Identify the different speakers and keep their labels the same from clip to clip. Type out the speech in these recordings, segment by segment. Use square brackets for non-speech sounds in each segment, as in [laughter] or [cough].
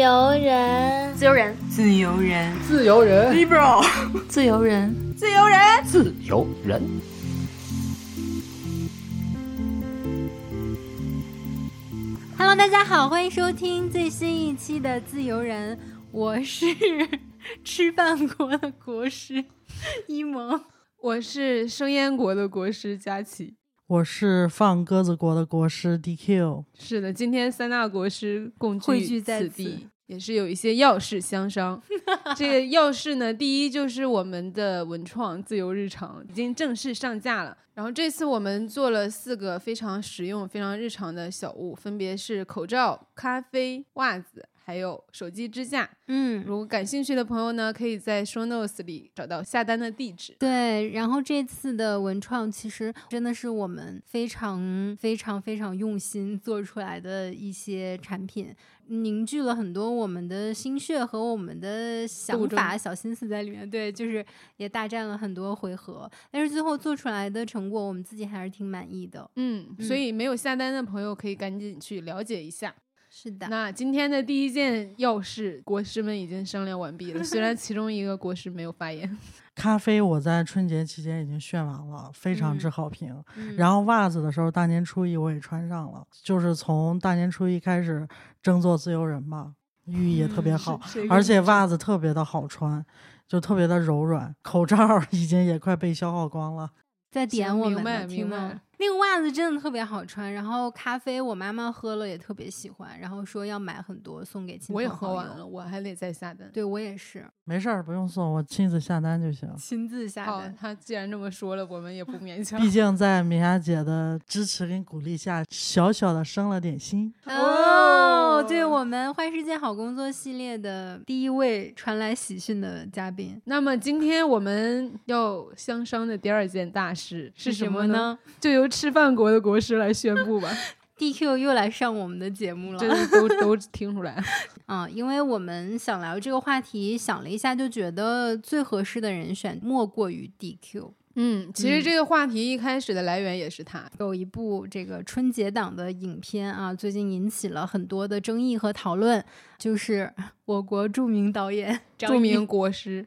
Speaker 1: 由人，
Speaker 2: 自由人，
Speaker 3: 自由人，
Speaker 4: 自由人
Speaker 3: ，liberal，
Speaker 2: 自由人，
Speaker 3: 自由人，
Speaker 4: 自由人。
Speaker 2: Hello，大家好，欢迎收听最新一期的《自由人》，我是吃饭国的国师一萌，
Speaker 5: 我是生腌国的国师佳琪。
Speaker 6: 我是放鸽子国的国师 DQ，
Speaker 5: 是的，今天三大国师共
Speaker 2: 汇
Speaker 5: 聚
Speaker 2: 在
Speaker 5: 此地，也是有一些要事相商。[laughs] 这个要事呢，第一就是我们的文创自由日常已经正式上架了。然后这次我们做了四个非常实用、非常日常的小物，分别是口罩、咖啡、袜子。还有手机支架，
Speaker 2: 嗯，
Speaker 5: 如果感兴趣的朋友呢，可以在 show notes 里找到下单的地址。
Speaker 2: 对，然后这次的文创其实真的是我们非常非常非常用心做出来的一些产品，凝聚了很多我们的心血和我们的想法、小心思在里面。对，就是也大战了很多回合，但是最后做出来的成果，我们自己还是挺满意的。
Speaker 5: 嗯，所以没有下单的朋友可以赶紧去了解一下。
Speaker 2: 是的，
Speaker 5: 那今天的第一件要事，国师们已经商量完毕了。虽然其中一个国师没有发言。[laughs]
Speaker 6: 咖啡我在春节期间已经炫完了，非常之好评。
Speaker 2: 嗯、
Speaker 6: 然后袜子的时候，大年初一我也穿上了，就是从大年初一开始争做自由人嘛，寓意也特别好，而且袜子特别的好穿，就特别的柔软。口罩已经也快被消耗光了。
Speaker 2: 在点我
Speaker 5: 们，听
Speaker 2: 吗？那个袜子真的特别好穿，然后咖啡我妈妈喝了也特别喜欢，然后说要买很多送给亲朋
Speaker 5: 我也喝完了，我还得再下单。
Speaker 2: 对我也是，
Speaker 6: 没事儿，不用送，我亲自下单就行。
Speaker 2: 亲自下单。
Speaker 5: 他既然这么说了，我们也不勉强。
Speaker 6: 毕竟在米娅姐的支持跟鼓励下，小小的生了点心。
Speaker 2: 哦，对我们坏世界好工作系列的第一位传来喜讯的嘉宾。
Speaker 5: 那么今天我们要相商的第二件大事
Speaker 2: 是
Speaker 5: 什么
Speaker 2: 呢？
Speaker 5: 就由吃饭国的国师来宣布吧。
Speaker 2: DQ 又来上我们的节目了，
Speaker 5: 这都都听出来。
Speaker 2: 啊，[laughs] 因为我们想聊这个话题，想了一下，就觉得最合适的人选莫过于 DQ。
Speaker 5: 嗯，其实这个话题一开始的来源也是他。
Speaker 2: 有一部这个春节档的影片啊，最近引起了很多的争议和讨论，就是我国著名导演、
Speaker 5: 著名国师，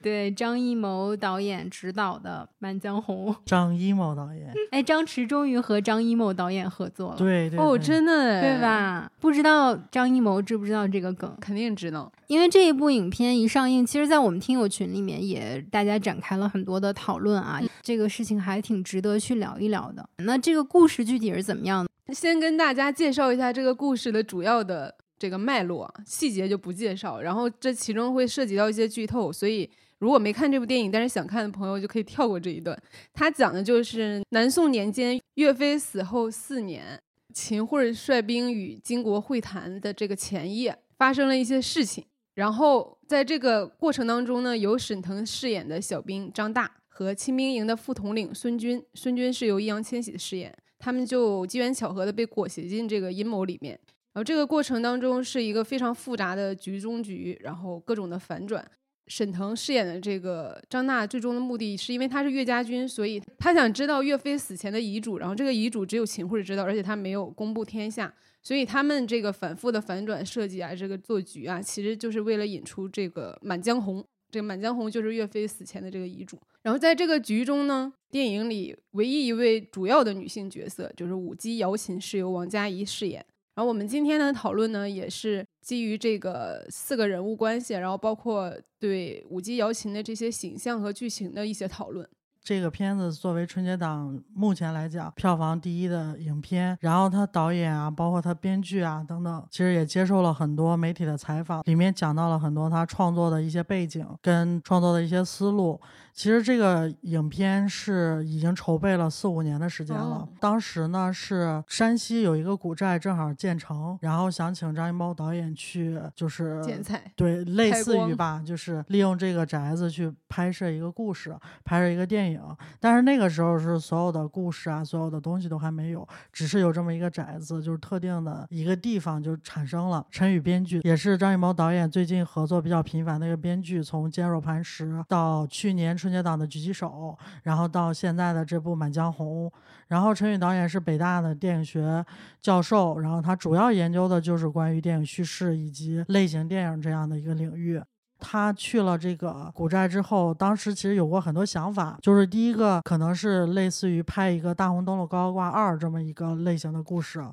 Speaker 2: 对张艺谋导演执导的《满江红》。
Speaker 6: 张艺谋导演，
Speaker 2: 哎，张弛终于和张艺谋导演合作了。
Speaker 6: 对对
Speaker 5: 哦，真的
Speaker 2: 对吧？不知道张艺谋知不知道这个梗？
Speaker 5: 肯定知道，
Speaker 2: 因为这一部影片一上映，其实，在我们听友群里面也大家展开了很多的讨论啊。这个事情还挺值得去聊一聊的。那这个故事具体是怎么样的？
Speaker 5: 先跟大家介绍一下这个故事的主要的这个脉络，细节就不介绍。然后这其中会涉及到一些剧透，所以如果没看这部电影但是想看的朋友就可以跳过这一段。它讲的就是南宋年间岳飞死后四年，秦桧率兵与金国会谈的这个前夜，发生了一些事情。然后在这个过程当中呢，由沈腾饰演的小兵张大。和清兵营的副统领孙军，孙军是由易烊千玺饰演，他们就机缘巧合的被裹挟进这个阴谋里面。然后这个过程当中是一个非常复杂的局中局，然后各种的反转。沈腾饰演的这个张大，最终的目的是因为他是岳家军，所以他想知道岳飞死前的遗嘱，然后这个遗嘱只有秦桧知道，而且他没有公布天下，所以他们这个反复的反转设计啊，这个做局啊，其实就是为了引出这个《满江红》。这个《满江红》就是岳飞死前的这个遗嘱。然后在这个局中呢，电影里唯一一位主要的女性角色就是舞姬瑶琴，是由王佳怡饰演。然后我们今天的讨论呢，也是基于这个四个人物关系，然后包括对舞姬瑶琴的这些形象和剧情的一些讨论。
Speaker 6: 这个片子作为春节档目前来讲票房第一的影片，然后他导演啊，包括他编剧啊等等，其实也接受了很多媒体的采访，里面讲到了很多他创作的一些背景跟创作的一些思路。其实这个影片是已经筹备了四五年的时间了。当时呢是山西有一个古寨正好建成，然后想请张艺谋导演去，就是
Speaker 5: 剪彩，
Speaker 6: 对，类似于吧，就是利用这个宅子去拍摄一个故事，拍摄一个电影。影。但是那个时候是所有的故事啊，所有的东西都还没有，只是有这么一个宅子，就是特定的一个地方就产生了。陈宇编剧也是张艺谋导演最近合作比较频繁的一个编剧，从《坚若磐石》到去年春节档的《狙击手》，然后到现在的这部《满江红》。然后陈宇导演是北大的电影学教授，然后他主要研究的就是关于电影叙事以及类型电影这样的一个领域。他去了这个古寨之后，当时其实有过很多想法，就是第一个可能是类似于拍一个《大红灯笼高高挂二》这么一个类型的故事。[laughs]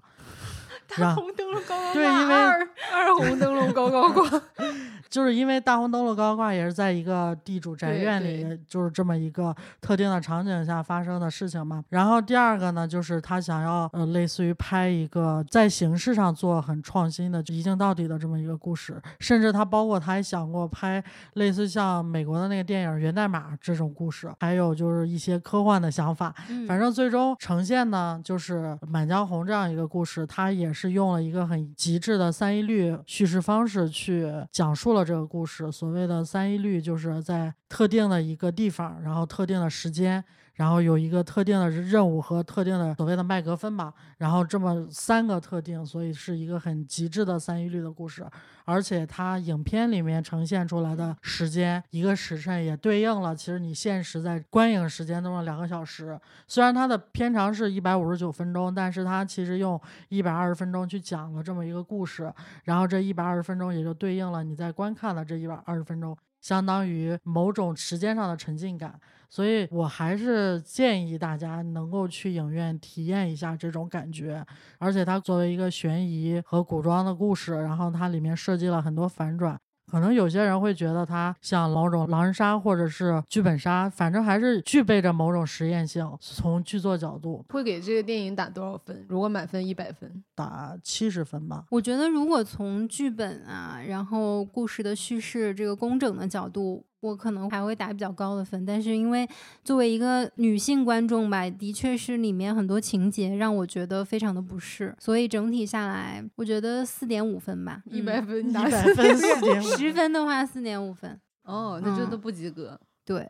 Speaker 2: 大红灯笼高高挂
Speaker 6: 对因为
Speaker 2: 二
Speaker 5: 二红灯笼高高挂 [laughs] [laughs]
Speaker 6: 就是因为大红灯笼高高挂也是在一个地主宅院里，就是这么一个特定的场景下发生的事情嘛。然后第二个呢，就是他想要呃，类似于拍一个在形式上做很创新的一镜到底的这么一个故事，甚至他包括他还想过拍类似像美国的那个电影《源代码》这种故事，还有就是一些科幻的想法。
Speaker 2: 嗯
Speaker 6: 反正最终呈现呢，就是《满江红》这样一个故事，它也是用了一个很极致的三一律叙事方式去讲述了这个故事。所谓的三一律，就是在特定的一个地方，然后特定的时间。然后有一个特定的任务和特定的所谓的麦格芬吧，然后这么三个特定，所以是一个很极致的三一律的故事。而且它影片里面呈现出来的时间，一个时辰也对应了，其实你现实在观影时间中的两个小时。虽然它的片长是一百五十九分钟，但是它其实用一百二十分钟去讲了这么一个故事，然后这一百二十分钟也就对应了你在观看的这一百二十分钟，相当于某种时间上的沉浸感。所以我还是建议大家能够去影院体验一下这种感觉，而且它作为一个悬疑和古装的故事，然后它里面设计了很多反转。可能有些人会觉得它像某种狼人杀或者是剧本杀，反正还是具备着某种实验性。从剧作角度
Speaker 5: 会给这个电影打多少分？如果满分一百分，
Speaker 6: 打七十分吧。
Speaker 2: 我觉得，如果从剧本啊，然后故事的叙事这个工整的角度，我可能还会打比较高的分。但是因为作为一个女性观众吧，的确是里面很多情节让我觉得非常的不适，所以整体下来，我觉得四点五分吧。
Speaker 5: 一百
Speaker 2: 嗯
Speaker 5: 分
Speaker 6: 一
Speaker 5: 打
Speaker 6: 百分四点五，
Speaker 2: 十分的话，四点五分。
Speaker 5: 哦，那这
Speaker 2: 嗯
Speaker 5: 都不及格。
Speaker 2: 对，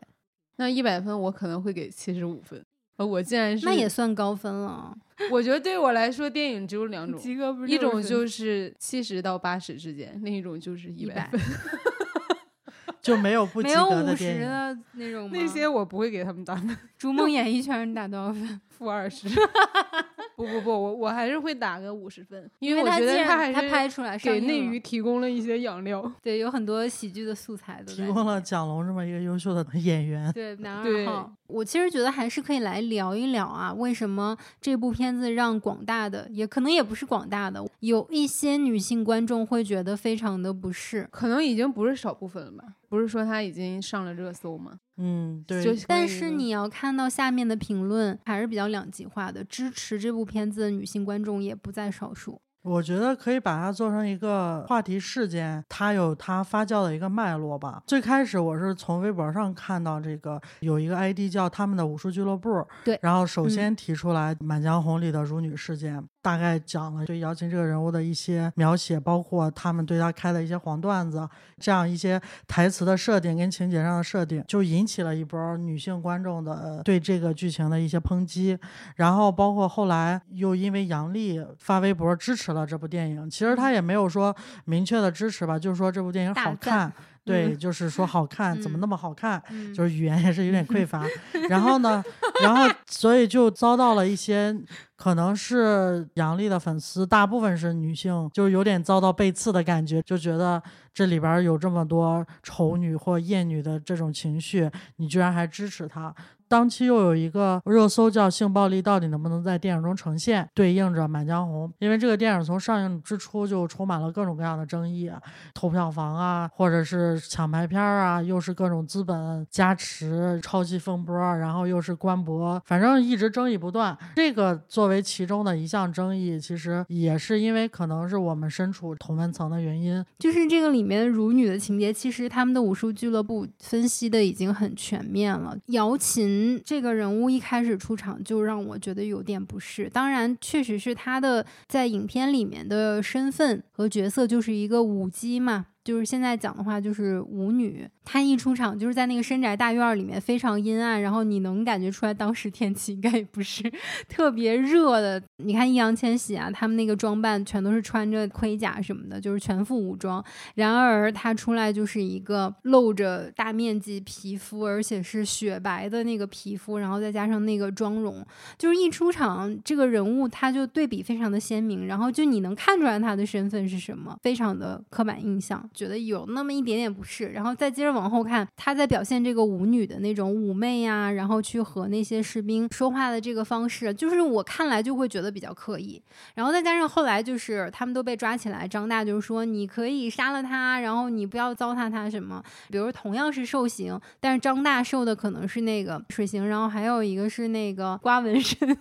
Speaker 5: 那一百分我可能会给七十五分。呃，我竟然是
Speaker 2: 那也，算高分了。
Speaker 5: 我觉得对我来说，电影只有两种，
Speaker 2: 格不
Speaker 5: 一种就是七十到八十之间，另一种就是一百
Speaker 2: 100
Speaker 5: 分。[laughs]
Speaker 6: 就没有不及
Speaker 2: 没有
Speaker 6: 格
Speaker 2: 五十
Speaker 6: 的电影。
Speaker 2: 的那种吗？
Speaker 5: 那些我不会给他们打分，[laughs]
Speaker 2: 逐梦演艺圈你打多少分？
Speaker 5: 负二十。[laughs] [laughs] 不不不，我我还是会打个五十分，因
Speaker 2: 为
Speaker 5: 为我觉
Speaker 2: 既然
Speaker 5: 得还是
Speaker 2: 他拍出来上
Speaker 5: 给内娱提供了一些养料。
Speaker 2: 对有很多喜剧的素材 [laughs] 的
Speaker 6: 提供了蒋龙这么一个优秀的 [laughs] 演员，
Speaker 2: 对男二号，我其实觉得还是可以来聊一聊啊，为什么这部片子让广大的，也可能也不是广大的，有一些女性观众会觉得非常的不适。
Speaker 5: 可能已经不是少部分了吧？不是说他已经上了热搜吗？
Speaker 6: 嗯，对，
Speaker 5: 就
Speaker 2: 但是你要看到下面的评论还是比较两极化的，支持这部片子的女性观众也不在少数。
Speaker 6: 我觉得可以把它做成一个话题事件，它有它发酵的一个脉络吧。最开始我是从微博上看到这个有一个 ID 叫他们的武术俱乐部，
Speaker 2: 对
Speaker 6: 然后首
Speaker 2: 嗯
Speaker 6: 先提出来《满江红》里的辱女事件，大概讲了对姚琴这个人物的一些描写，包括他们对她开的一些黄段子，这样一些台词的设定跟情节上的设定，就引起了一波女性观众的呃对这个剧情的一些抨击。然后包括后来又因为杨笠发微博支持了这部电影，其实他也没有说明确的支持吧，就是说这部电影好看，对，
Speaker 2: 嗯
Speaker 6: 就是说好看，怎么
Speaker 2: 嗯
Speaker 6: 那么好看？
Speaker 2: 嗯，
Speaker 6: 就是语言也是有点匮乏。然后呢，然后所以就遭到了一些可能是杨笠的粉丝，大部分是女性，就有点遭到背刺的感觉，就觉得这里边有这么多丑女或厌女的这种情绪，你居然还支持她。当期又有一个热搜叫“性暴力到底能不能在电影中呈现”，对应着《满江红》，因为这个电影从上映之初就充满了各种各样的争议啊，偷票房啊，或者是抢排片啊，又是各种资本加持、超级风波，然后又是官博，反正一直争议不断。这个作为其中的一项争议，其实也是因为可能是我们身处同温层的原因。
Speaker 2: 就是这个里面辱女的情节，其实他们的武术俱乐部分析的已经很全面了。姚琴这个人物一开始出场就让我觉得有点不适，当然确实是他的在影片里面的身份和角色就是一个舞姬嘛。就是现在讲的话，就是舞女，他一出场就是在那个深宅大院里面，非常阴暗，然后你能感觉出来当时天气应该也不是 [laughs] 特别热的。你看易烊千玺啊，他们那个装扮全都是穿着盔甲什么的，就是全副武装。然而他出来就是一个露着大面积皮肤，而且是雪白的那个皮肤，然后再加上那个妆容，就是一出场这个人物他就对比非常的鲜明，然后就你能看出来他的身份是什么，非常的刻板印象，觉得有那么一点点不适，然后再接着往后看，他在表现这个舞女的那种妩媚呀，然后去和那些士兵说话的这个方式，就是我看来就会觉得比较刻意。然后再加上后来就是他们都被抓起来，张大就是说你可以杀了他，然后你不要糟蹋他什么。比如同样是受刑，但是张大受的可能是那个水刑，然后还有一个是那个刮纹身，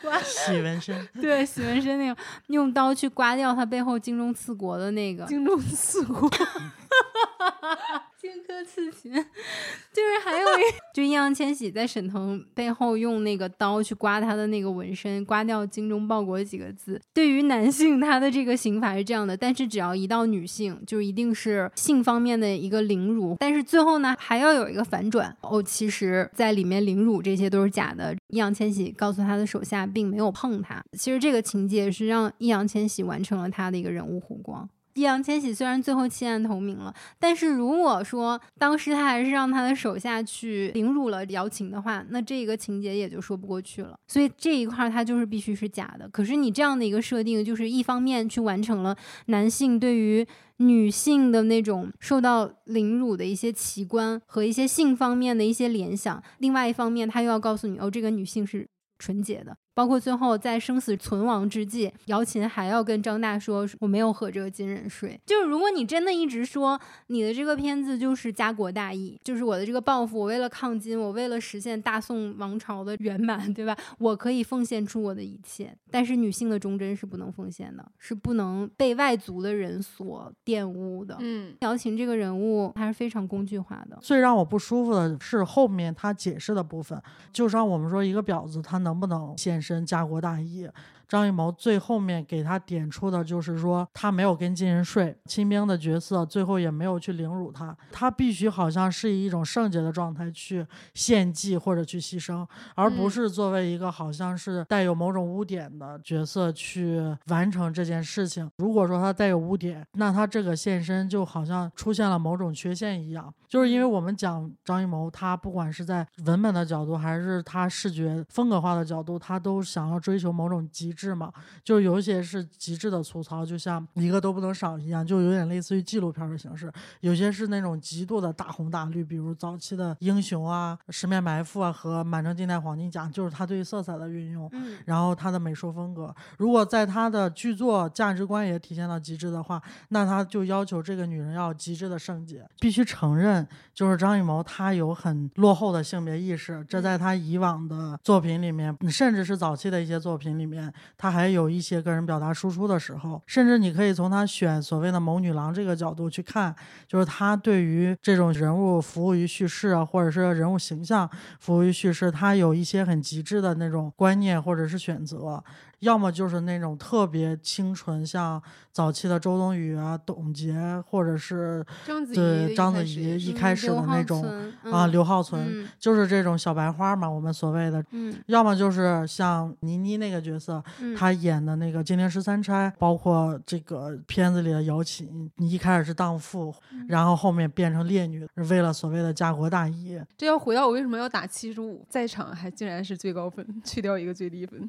Speaker 2: 刮
Speaker 6: 洗纹身，
Speaker 2: 对洗纹身那个用刀去刮掉他背后精忠刺国的那个。
Speaker 5: 精忠刺国，[laughs] 哈，哈，哈，哈
Speaker 2: 荆轲刺秦，就是还有一，就易烊千玺在沈腾背后用那个刀去刮他的那个纹身，刮掉“精忠报国”几个字。对于男性，他的这个刑法是这样的，但是只要一到女性，就一定是性方面的一个凌辱。但是最后呢，还要有一个反转哦，其实在里面凌辱这些都是假的。易烊千玺告诉他的手下，并没有碰他。其实这个情节是让易烊千玺完成了他的一个人物弧光。易烊千玺虽然最后弃暗投明了，但是如果说当时他还是让他的手下去凌辱了姚琴的话，那这个情节也就说不过去了。所以这一块他就是必须是假的。可是你这样的一个设定，就是一方面去完成了男性对于女性的那种受到凌辱的一些奇观和一些性方面的一些联想，另外一方面他又要告诉你，哦，这个女性是纯洁的。包括最后在生死存亡之际，姚琴还要跟张大说：“我没有和这个金人睡。”就是如果你真的一直说你的这个片子就是家国大义，就是我的这个抱负，我为了抗金，我为了实现大宋王朝的圆满，对吧？我可以奉献出我的一切，但是女性的忠贞是不能奉献的，是不能被外族的人所玷污的。
Speaker 5: 嗯，
Speaker 2: 姚琴这个人物，她是非常工具化的。
Speaker 6: 最让我不舒服的是后面他解释的部分，就像我们说一个婊子她能不能身家国大义。张艺谋最后面给他点出的就是说，他没有跟金人睡，亲兵的角色最后也没有去凌辱他，他必须好像是以一种圣洁的状态去献祭或者去牺牲，而不
Speaker 5: 嗯
Speaker 6: 是作为一个好像是带有某种污点的角色去完成这件事情。如果说他带有污点，那他这个献身就好像出现了某种缺陷一样。就是因为我们讲张艺谋，他不管是在文本的角度，还是他视觉风格化的角度，他都想要追求某种极致嘛。就是有一些是极致的粗糙，就像一个都不能少一样，就有点类似于纪录片的形式；有些是那种极度的大红大绿，比如早期的《英雄》啊、《十面埋伏》啊和《满城尽带黄金甲》，就是他对色彩的运用。
Speaker 2: 嗯，
Speaker 6: 然后他的美术风格，如果在他的剧作价值观也体现到极致的话，那他就要求这个女人要极致的圣洁。必须承认，就是张艺谋他有很落后的性别意识，这在他以往的作品里面，甚至是早期的一些作品里面，他还有一些个人表达输出的时候，甚至你可以从他选所谓的谋女郎这个角度去看，就是他对于这种人物服务于叙事啊，或者是人物形象服务于叙事，他有一些很极致的那种观念或者是选择。要么就是那种特别清纯，像早期的周冬雨啊、董洁，或者是
Speaker 5: 章子怡
Speaker 6: 对章子怡一开始的那种
Speaker 2: 存
Speaker 6: 啊，
Speaker 2: 嗯
Speaker 6: 刘浩存，
Speaker 2: 嗯
Speaker 6: 就是这种小白花嘛，我们所谓的。
Speaker 2: 嗯
Speaker 6: 要么就是像倪妮那个角色，
Speaker 2: 嗯，
Speaker 6: 她演的那个《金陵十三钗》，包括这个片子里的姚琴，你一开始是荡妇，
Speaker 2: 嗯
Speaker 6: 然后后面变成烈女，为了所谓的家国大义。
Speaker 5: 这要回到我为什么要打七十五，在场还竟然是最高分，去掉一个最低分。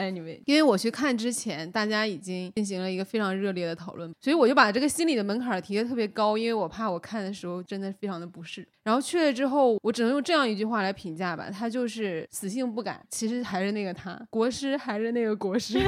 Speaker 5: Anyway，因为我去看之前，大家已经进行了一个非常热烈的讨论，所以我就把这个心理的门槛提的特别高，因为我怕我看的时候真的非常的不适。然后去了之后，我只能用这样一句话来评价吧，他就是死性不改，其实还是那个他，国师还是那个国师，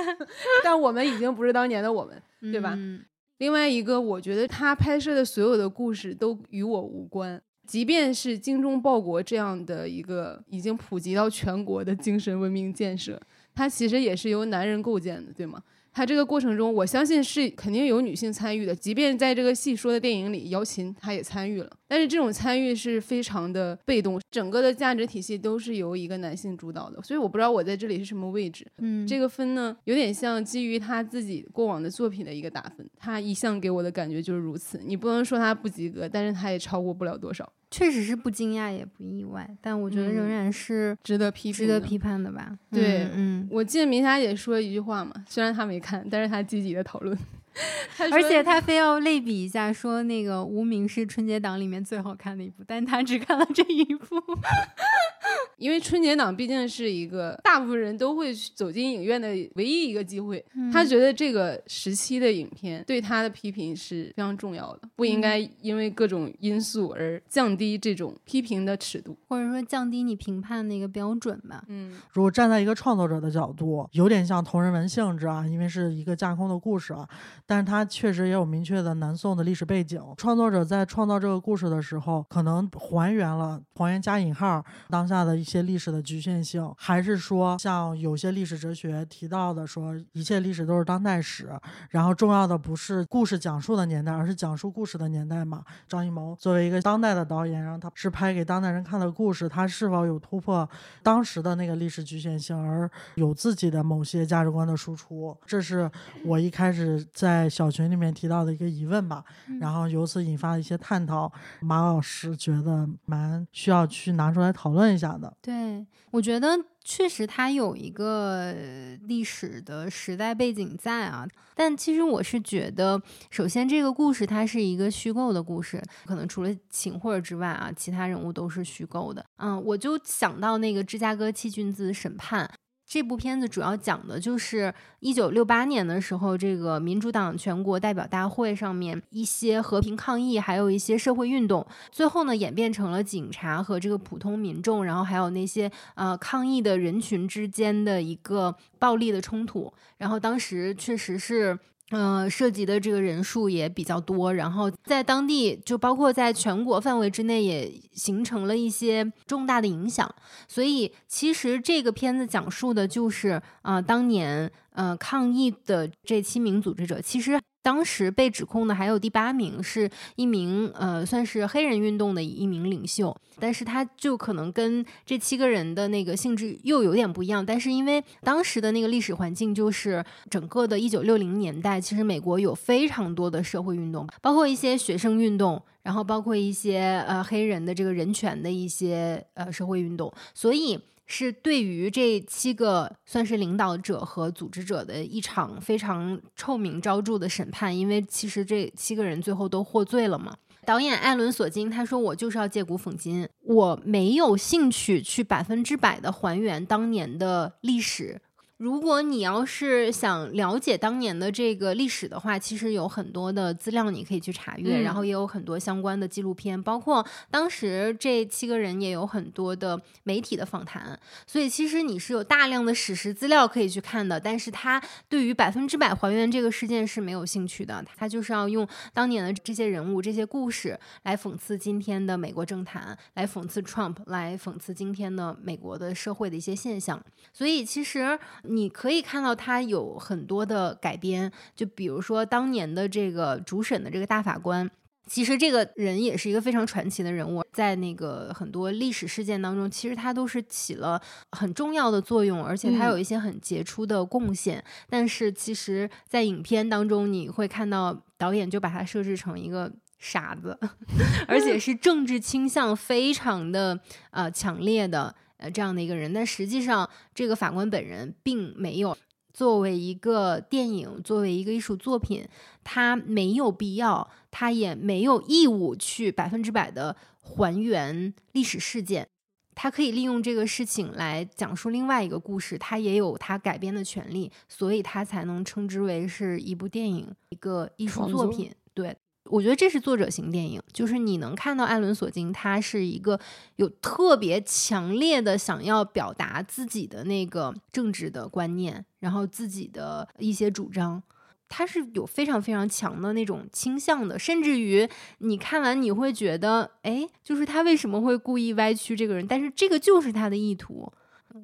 Speaker 5: [laughs] 但我们已经不是当年的我们。对吧
Speaker 2: 嗯
Speaker 5: 另外一个，我觉得他拍摄的所有的故事都与我无关，即便是精忠报国这样的一个已经普及到全国的精神文明建设，它其实也是由男人构建的，对吗？他这个过程中，我相信是肯定有女性参与的，即便在这个戏说的电影里，姚琴她也参与了，但是这种参与是非常的被动，整个的价值体系都是由一个男性主导的，所以我不知道我在这里是什么位置。
Speaker 2: 嗯，
Speaker 5: 这个分呢，有点像基于他自己过往的作品的一个打分，他一向给我的感觉就是如此。你不能说他不及格，但是他也超过不了多少，
Speaker 2: 确实是不惊讶也不意外，但我觉得仍
Speaker 5: 嗯
Speaker 2: 然是
Speaker 5: 值得批评。
Speaker 2: 值得批判的吧。
Speaker 5: 对
Speaker 2: 嗯，嗯
Speaker 5: 我记得明霞姐说一句话嘛，虽然她没看，但是她积极的讨论。[laughs] 她
Speaker 2: 而且他非要类比一下，说那个《无名》是春节档里面最好看的一部，但他只看了这一部。[laughs]
Speaker 5: 因为春节档毕竟是一个大部分人都会去走进影院的唯一一个机会，他觉得这个时期的影片对他的批评是非常重要的，不应该因为各种因素而降低这种批评的尺度。
Speaker 2: 或者说降低你评判的一个标准吧。
Speaker 5: 嗯
Speaker 6: 如果站在一个创作者的角度，有点像同人文性质啊，因为是一个架空的故事啊，但是它确实也有明确的南宋的历史背景。创作者在创造这个故事的时候，可能还原了“还原”加引号当下的一些历史的局限性，还是说像有些历史哲学提到的，说一切历史都是当代史，然后重要的不是故事讲述的年代，而是讲述故事的年代嘛。张艺谋作为一个当代的导演，然后他是拍给当代人看的故事，他是否有突破当时的那个历史局限性，而有自己的某些价值观的输出？这是我一开始在小群里面提到的一个疑问吧。然后由此引发了一些探讨，马老师觉得蛮需要去拿出来讨论一下的。
Speaker 2: 对，我觉得确实它有一个呃历史的时代背景在啊，但其实我是觉得，首先这个故事它是一个虚构的故事，可能除了秦桧之外啊，其他人物都是虚构的。嗯，我就想到那个芝加哥七君子审判。这部片子主要讲的就是一九六八年的时候，这个民主党全国代表大会上面一些和平抗议，还有一些社会运动，最后呢演变成了警察和这个普通民众，然后还有那些呃抗议的人群之间的一个暴力的冲突。然后当时确实是。呃，涉及的这个人数也比较多，然后在当地就包括在全国范围之内，也形成了一些重大的影响。所以，其实这个片子讲述的就是啊、当年呃抗议的这七名组织者，其实当时被指控的还有第八名，是一名呃算是黑人运动的一名领袖，但是他就可能跟这七个人的那个性质又有点不一样。但是因为当时的那个历史环境，就是整个的一九六零年代，其实美国有非常多的社会运动，包括一些学生运动。然后包括一些呃黑人的这个人权的一些呃社会运动，所以是对于这七个算是领导者和组织者的一场非常臭名昭著的审判，因为其实这七个人最后都获罪了嘛。导演艾伦·索金他说：“我就是要借古讽今，我没有兴趣去百分之百的还原当年的历史。”如果你要是想了解当年的这个历史的话，其实有很多的资料你可以去查阅，
Speaker 5: 嗯
Speaker 2: 然后也有很多相关的纪录片，包括当时这七个人也有很多的媒体的访谈，所以其实你是有大量的史实资料可以去看的。但是他对于百分之百还原这个事件是没有兴趣的，他就是要用当年的这些人物、这些故事来讽刺今天的美国政坛，来讽刺 Trump，来讽刺今天的美国的社会的一些现象。所以其实你可以看到他有很多的改编，就比如说当年的这个主审的这个大法官。其实这个人也是一个非常传奇的人物，在那个很多历史事件当中，其实他都是起了很重要的作用，而且他
Speaker 5: 嗯
Speaker 2: 有一些很杰出的贡献。但是其实，在影片当中，你会看到导演就把他设置成一个傻子，[laughs] 而且是政治倾向非常的呃强烈的呃这样的一个人。但实际上，这个法官本人并没有。作为一个电影，作为一个艺术作品，他没有必要，他也没有义务去百分之百的还原历史事件。他可以利用这个事情来讲述另外一个故事，他也有他改编的权利，所以他才能称之为是一部电影，一个艺术
Speaker 5: 作
Speaker 2: 品。对，我觉得这是作者型电影，就是你能看到艾伦·索金，他是一个有特别强烈的想要表达自己的那个政治的观念，然后自己的一些主张。他是有非常非常强的那种倾向的，甚至于你看完你会觉得，哎，就是他为什么会故意歪曲这个人？但是这个就是他的意图。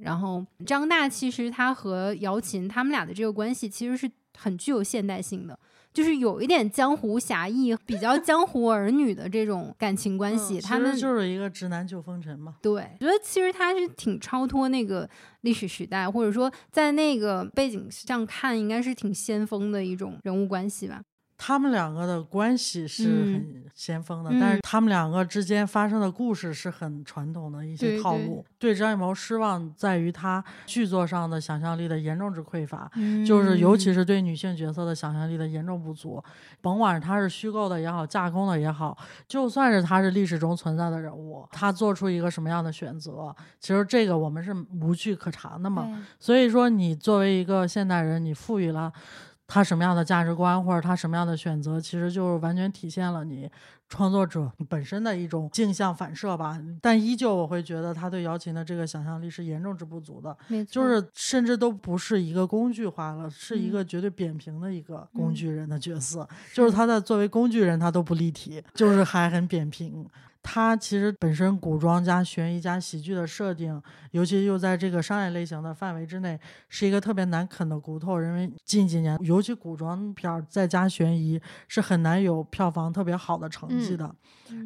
Speaker 2: 然后张大其实他和姚琴他们俩的这个关系其实是很具有现代性的。就是有一点江湖侠义，比较江湖儿女的这种感情关系，他们
Speaker 6: 就是一个直男救风尘嘛。
Speaker 2: 对，觉得其实他是挺超脱那个历史时代，或者说在那个背景上看，应该是挺先锋的一种人物关系吧。
Speaker 6: 他们两个的关系是很先锋的，但是他们两个之间发生的故事是很传统的一些套路。对张艺谋失望在于他剧作上的想象力的严重之匮乏，就是尤其是对女性角色的想象力的严重不足。甭管他是虚构的也好，架空的也好，就算是他是历史中存在的人物，他做出一个什么样的选择，其实这个我们是无据可查的嘛。所以说，你作为一个现代人，你赋予了。他什么样的价值观，或者他什么样的选择，其实就是完全体现了你创作者本身的一种镜像反射吧。但依旧，我会觉得他对姚琴的这个想象力是严重之不足的，就是甚至都不是一个工具化了，是一个绝对扁平的一个工具人的角色。就是他在作为工具人，他都不立体，就是还很扁平。它其实本身古装加悬疑加喜剧的设定，尤其又在这个商业类型的范围之内，是一个特别难啃的骨头。因为近几年，尤其古装片儿再加悬疑，是很难有票房特别好的成绩的。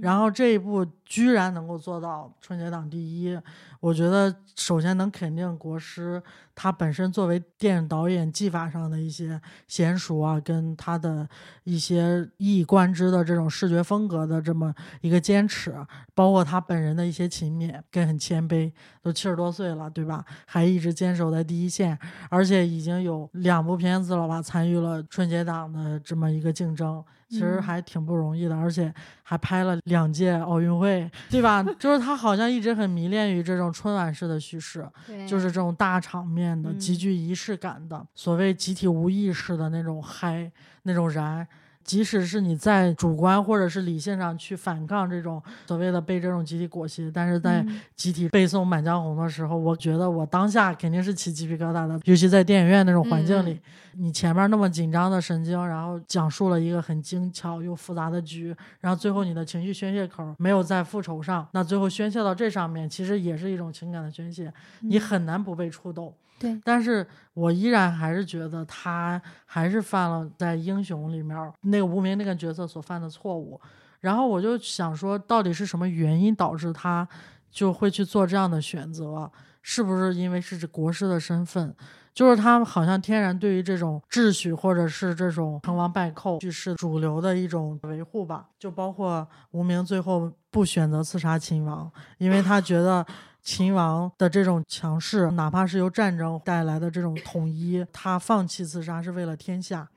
Speaker 6: 然后这一部居然能够做到春节档第一，我觉得首先能肯定国师他本身作为电影导演技法上的一些娴熟啊，跟他的一些一以贯之的这种视觉风格的这么一个坚持，包括他本人的一些勤勉跟很谦卑，都七十多岁了，对吧？还一直坚守在第一线，而且已经有两部片子了吧，参与了春节档的这么一个竞争。其实还挺不容易的，而且还拍了两届奥运会，对吧？[laughs] 就是他好像一直很迷恋于这种春晚式的叙事，就是这种大场面的、极具仪式感的，所谓集体无意识的那种嗨、那种燃。即使是你在主观或者是理性上去反抗这种所谓的被这种集体裹挟，但是在集体背诵《满江红》的时候，我觉得我当下肯定是起鸡皮疙瘩的。尤其在电影院那种环境里，你前面那么紧张的神经，然后讲述了一个很精巧又复杂的局，然后最后你的情绪宣泄口没有在复仇上，那最后宣泄到这上面，其实也是一种情感的宣泄，你很难不被触动。
Speaker 2: 对，
Speaker 6: 但是我依然还是觉得他还是犯了在英雄里面那个无名那个角色所犯的错误，然后我就想说，到底是什么原因导致他就会去做这样的选择？是不是因为是国师的身份？就是他好像天然对于这种秩序或者是这种成王败寇叙事主流的一种维护吧？就包括无名最后不选择刺杀秦王，因为他觉得。秦王的这种强势，哪怕是由战争带来的这种统一，他放弃刺杀是为了天下。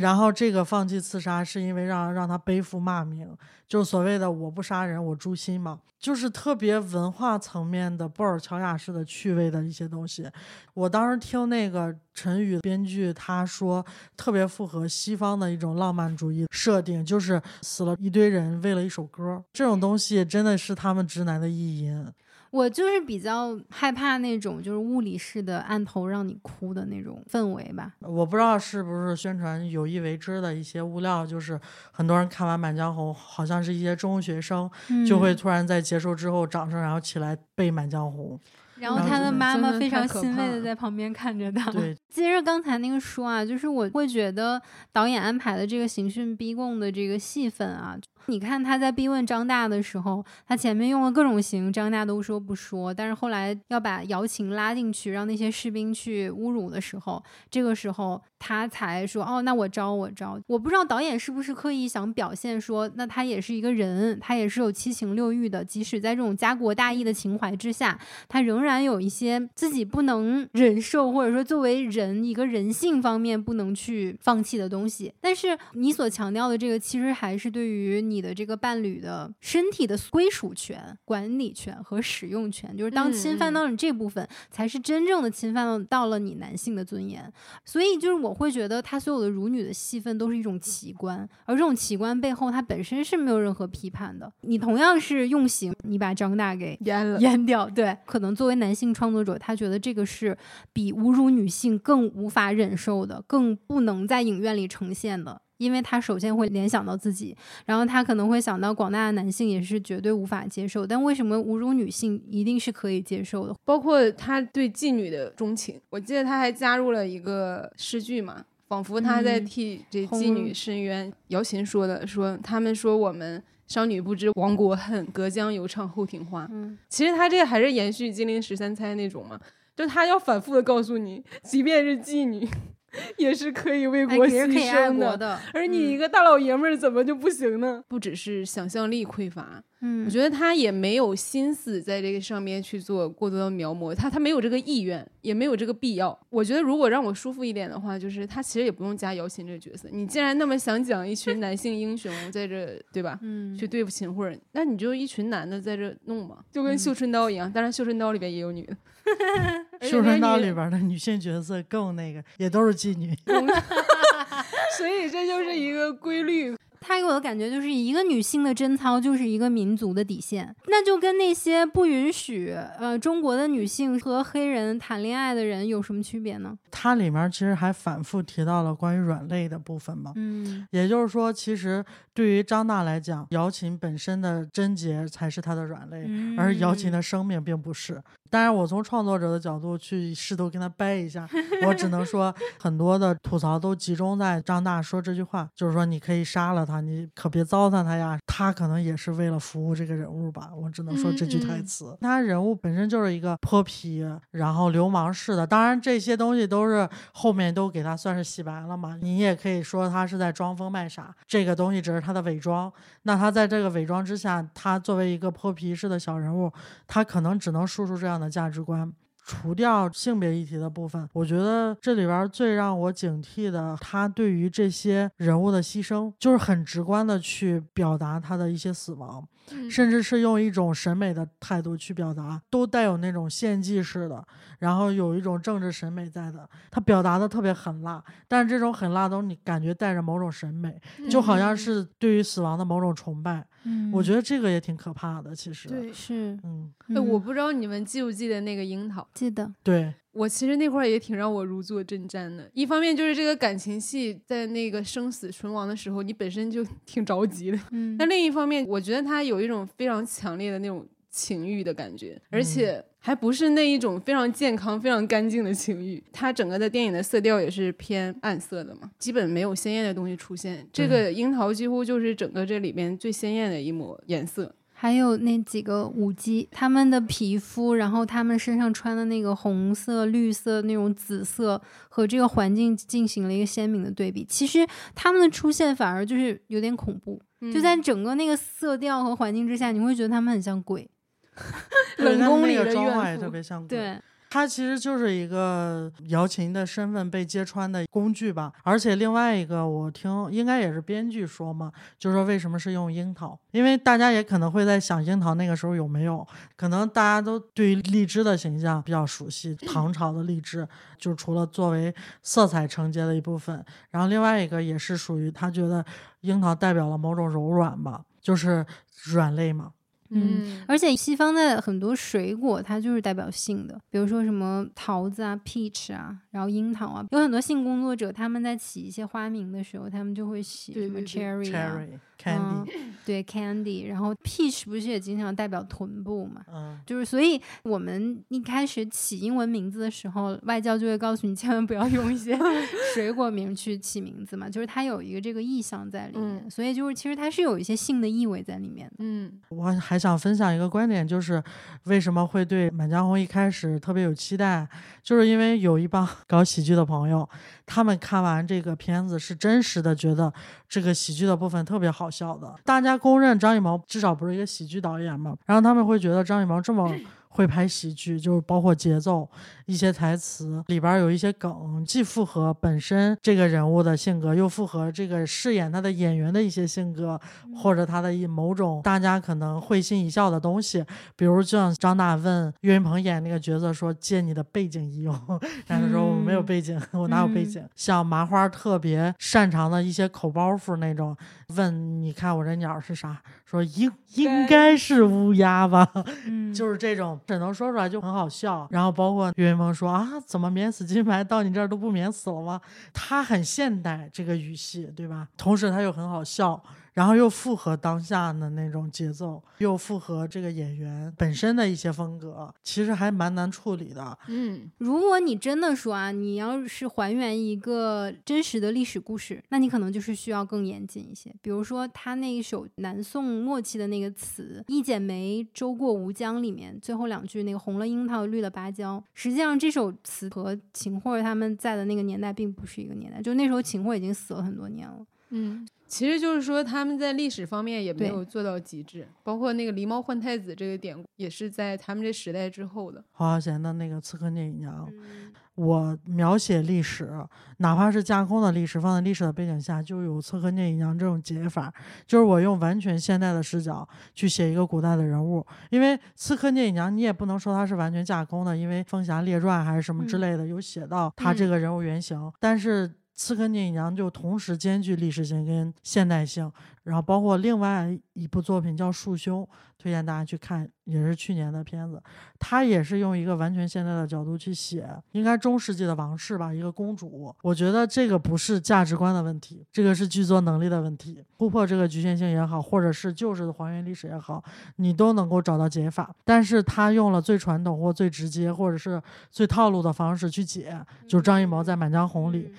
Speaker 6: 然后这个放弃刺杀是因为让让他背负骂名，就所谓的我不杀人我诛心嘛，就是特别文化层面的布尔乔亚式的趣味的一些东西。我当时听那个陈宇编剧他说，特别符合西方的一种浪漫主义设定，就是死了一堆人为了一首歌，这种东西真的是他们直男的意淫。
Speaker 2: 我就是比较害怕那种就是物理式的按头让你哭的那种氛围吧。
Speaker 6: 我不知道是不是宣传有意为之的一些物料，就是很多人看完《满江红》，好像是一些中学生就会突然在结束之后掌声，然后起来背《满江红》。
Speaker 2: 然后他的妈妈非常欣慰的在旁边看着他。
Speaker 6: 对，
Speaker 2: 接着刚才那个说啊，就是我会觉得导演安排的这个刑讯逼供的这个戏份啊。你看他在逼问张大的时候，他前面用了各种刑，张大都说不说。但是后来要把姚琴拉进去，让那些士兵去侮辱的时候，这个时候他才说：“哦，那我招，我招。”我不知道导演是不是刻意想表现说，那他也是一个人，他也是有七情六欲的。即使在这种家国大义的情怀之下，他仍然有一些自己不能忍受，或者说作为人一个人性方面不能去放弃的东西。但是你所强调的这个，其实还是对于。你的这个伴侣的身体的归属权、管理权和使用权，就是当侵犯到你这部分，才是真正的侵犯到了你男性的尊严。所以，就是我会觉得他所有的辱女的戏份都是一种奇观，而这种奇观背后，它本身是没有任何批判的。你同样是用刑，你把张大给
Speaker 5: 阉了、
Speaker 2: 阉掉，对，可能作为男性创作者，他觉得这个是比侮辱女性更无法忍受的，更不能在影院里呈现的。因为他首先会联想到自己，然后他可能会想到广大的男性也是绝对无法接受。但为什么侮辱女性一定是可以接受的？
Speaker 5: 包括他对妓女的钟情，我记得他还加入了一个诗句嘛。仿佛他在
Speaker 2: 嗯
Speaker 5: 替这妓女伸冤。姚琴说的，说他们说我们商女不知亡国恨，隔江犹唱后庭花。
Speaker 2: 嗯，
Speaker 5: 其实他这个还是延续金陵十三钗那种嘛，就他要反复的告诉你，即便是妓女，[laughs] 也是可以为
Speaker 2: 哎
Speaker 5: 国牺牲的。而你一
Speaker 2: 嗯
Speaker 5: 个大老爷们儿怎么就不行呢？不只是想象力匮乏，
Speaker 2: 嗯，
Speaker 5: 我觉得他也没有心思在这个上面去做过多的描摹，他他没有这个意愿，也没有这个必要。我觉得如果让我舒服一点的话，就是他其实也不用加姚琴这个角色。你既然那么想讲一群男性英雄在这，对吧？
Speaker 2: 嗯
Speaker 5: 去对付秦桧，那你就一群男的在这弄嘛，就跟
Speaker 2: 嗯
Speaker 5: 绣春刀一样。当然，绣春刀里边也有女的，[laughs] 而且
Speaker 6: 绣春刀里边的女性角色更那个，也都是妓女。[laughs] [laughs]
Speaker 5: 所以这就是一个规律。
Speaker 2: 他给我的感觉就是一个女性的贞操就是一个民族的底线，那就跟那些不允许呃中国的女性和黑人谈恋爱的人有什么区别呢？
Speaker 6: 它里面其实还反复提到了关于软肋的部分嘛。
Speaker 2: 嗯
Speaker 6: 也就是说，其实对于张大来讲，姚琴本身的贞洁才是她的软肋，而姚琴的生命并不是。当然，我从创作者的角度去试图跟他掰一下，我只能说 [laughs] 很多的吐槽都集中在张大说这句话，就是说你可以杀了他，你可别糟蹋他呀。他可能也是为了服务这个人物吧，我只能说这句台
Speaker 5: 嗯嗯
Speaker 6: 词。他人物本身就是一个泼皮，然后流氓式的。当然，这些东西都是后面都给他算是洗白了嘛。你也可以说他是在装疯卖傻，这个东西只是他他的伪装。那他在这个伪装之下，他作为一个泼皮式的小人物，他可能只能输出这样的价值观。除掉性别议题的部分，我觉得这里边最让我警惕的，他对于这些人物的牺牲，就是很直观的去表达他的一些死亡，
Speaker 5: 嗯
Speaker 6: 甚至是用一种审美的态度去表达，都带有那种献祭式的，然后有一种政治审美在的。他表达的特别狠辣，但是这种狠辣都你感觉带着某种审美，就好像
Speaker 5: 嗯
Speaker 6: 是对于死亡的某种崇拜。
Speaker 2: 嗯
Speaker 6: 我觉得这个也挺可怕的，其实。
Speaker 5: 对。
Speaker 2: 是，
Speaker 6: 嗯，
Speaker 5: 哎，我
Speaker 2: 嗯
Speaker 5: 不知道你们记不记得那个樱桃，
Speaker 2: 记得，
Speaker 6: 对，
Speaker 5: 我其实那块儿也挺让我如坐针毡的。一方面就是这个感情戏在那个生死存亡的时候，你本身就 [laughs] 挺着急的；
Speaker 2: 嗯
Speaker 5: 但另一方面，我觉得他有一种非常强烈的那种情欲的感觉，而且还不是那一种非常健康、非常干净的情欲。它整个的电影的色调也是偏暗色的嘛，基本没有鲜艳的东西出现。这个樱桃几乎就是整个这里边最鲜艳的一抹颜色。
Speaker 2: 还有那几个舞姬，他们的皮肤，然后他们身上穿的那个红色、绿色那种紫色，和这个环境进行了一个鲜明的对比。其实他们的出现反而就是有点恐怖，就在
Speaker 5: 嗯
Speaker 2: 整个那个色调和环境之下，你会觉得他们很像鬼。[laughs]
Speaker 5: 冷宫里的
Speaker 6: 妆化也
Speaker 5: 怨妇。
Speaker 6: 特别像鬼。
Speaker 2: 对，
Speaker 6: 它其实就是一个姚琴的身份被揭穿的工具吧。而且另外一个，我听应该也是编剧说嘛，就说为什么是用樱桃？因为大家也可能会在想，樱桃那个时候有没有？可能大家都对于荔枝的形象比较熟悉，唐朝的荔枝，就除了作为色彩承接的一部分，然后另外一个也是属于他觉得樱桃代表了某种柔软吧，就是软肋嘛。
Speaker 2: 嗯，而且西方的很多水果，它就是代表性的，比如说什么桃子啊、peach 啊，然后樱桃啊，有很多性工作者他们在起一些花名的时候，他们就会写什么
Speaker 5: 对对对
Speaker 2: cherry 啊
Speaker 6: ，Cherry candy，
Speaker 2: 嗯对 candy，然后 peach 不是也经常代表臀部嘛？
Speaker 6: 嗯，
Speaker 2: 就是，所以我们一开始起英文名字的时候，外教就会告诉你，千万不要用一些 [laughs] 水果名去起名字嘛，就是它有一个这个意象在里面，
Speaker 5: 嗯
Speaker 2: 所以就是其实它是有一些性的意味在里面的。
Speaker 5: 嗯
Speaker 6: 我还想分享一个观点，就是为什么会对《满江红》一开始特别有期待，就是因为有一帮 [laughs] 搞喜剧的朋友，他们看完这个片子是真实的觉得这个喜剧的部分特别好笑的。大家公认张艺谋至少不是一个喜剧导演嘛，然后他们会觉得张艺谋这么。会拍喜剧，就是包括节奏、一些台词里边儿有一些梗，既符合本身这个人物的性格，又符合这个饰演他的演员的一些性格，或者他的一某种大家可能会心一笑的东西。比如，就像张大问岳云鹏演那个角色说：“借你的背景一用。[laughs] ”然后他说：“我没有
Speaker 2: 嗯
Speaker 6: 背景，[laughs] 我哪有背
Speaker 2: 嗯
Speaker 6: 景？”像麻花特别擅长的一些口包袱那种，问你看我这鸟是啥？说应应该是乌鸦吧。[laughs]
Speaker 2: 嗯，
Speaker 6: 就是这种，只能说出来就很好笑。然后包括岳云鹏说啊，怎么免死金牌到你这儿都不免死了吗？他很现代这个语系，对吧？同时他又很好笑，然后又符合当下的那种节奏，又符合这个演员本身的一些风格，其实还蛮难处理的。
Speaker 5: 嗯，
Speaker 2: 如果你真的说啊，你要是还原一个真实的历史故事，那你可能就是需要更严谨一些。比如说他那一首南宋末期的那个词“一剪梅，舟过吴江”里面最后两句那个“红了樱桃，绿了芭蕉”，实际上这首词和秦桧他们在的那个年代并不是一个年代，就那时候秦桧已经死了很多年了。
Speaker 5: 嗯，其实就是说他们在历史方面也没有做到极致，包括那个狸猫换太子这个典故，也是在他们这时代之后的。
Speaker 6: 黄小贤的那个《刺客聂隐娘》，
Speaker 2: 嗯
Speaker 6: 我描写历史，哪怕是架空的历史，放在历史的背景下，就有《刺客聂隐娘》这种解法，就是我用完全现代的视角去写一个古代的人物。因为《刺客聂隐娘》，你也不能说它是完全架空的，因为《风侠列传》还是什么之
Speaker 2: 嗯
Speaker 6: 类的，有写到他这个人物原型，但是。《刺客聂隐娘》就同时兼具历史性跟现代性，然后包括另外一部作品叫《束胸》，推荐大家去看，也是去年的片子。他也是用一个完全现代的角度去写，应该中世纪的王室吧，一个公主。我觉得这个不是价值观的问题，这个是剧作能力的问题。突破这个局限性也好，或者是旧式的还原历史也好，你都能够找到解法。但是他用了最传统或最直接，或者是最套路的方式去解，就是张艺谋在《满江红》里。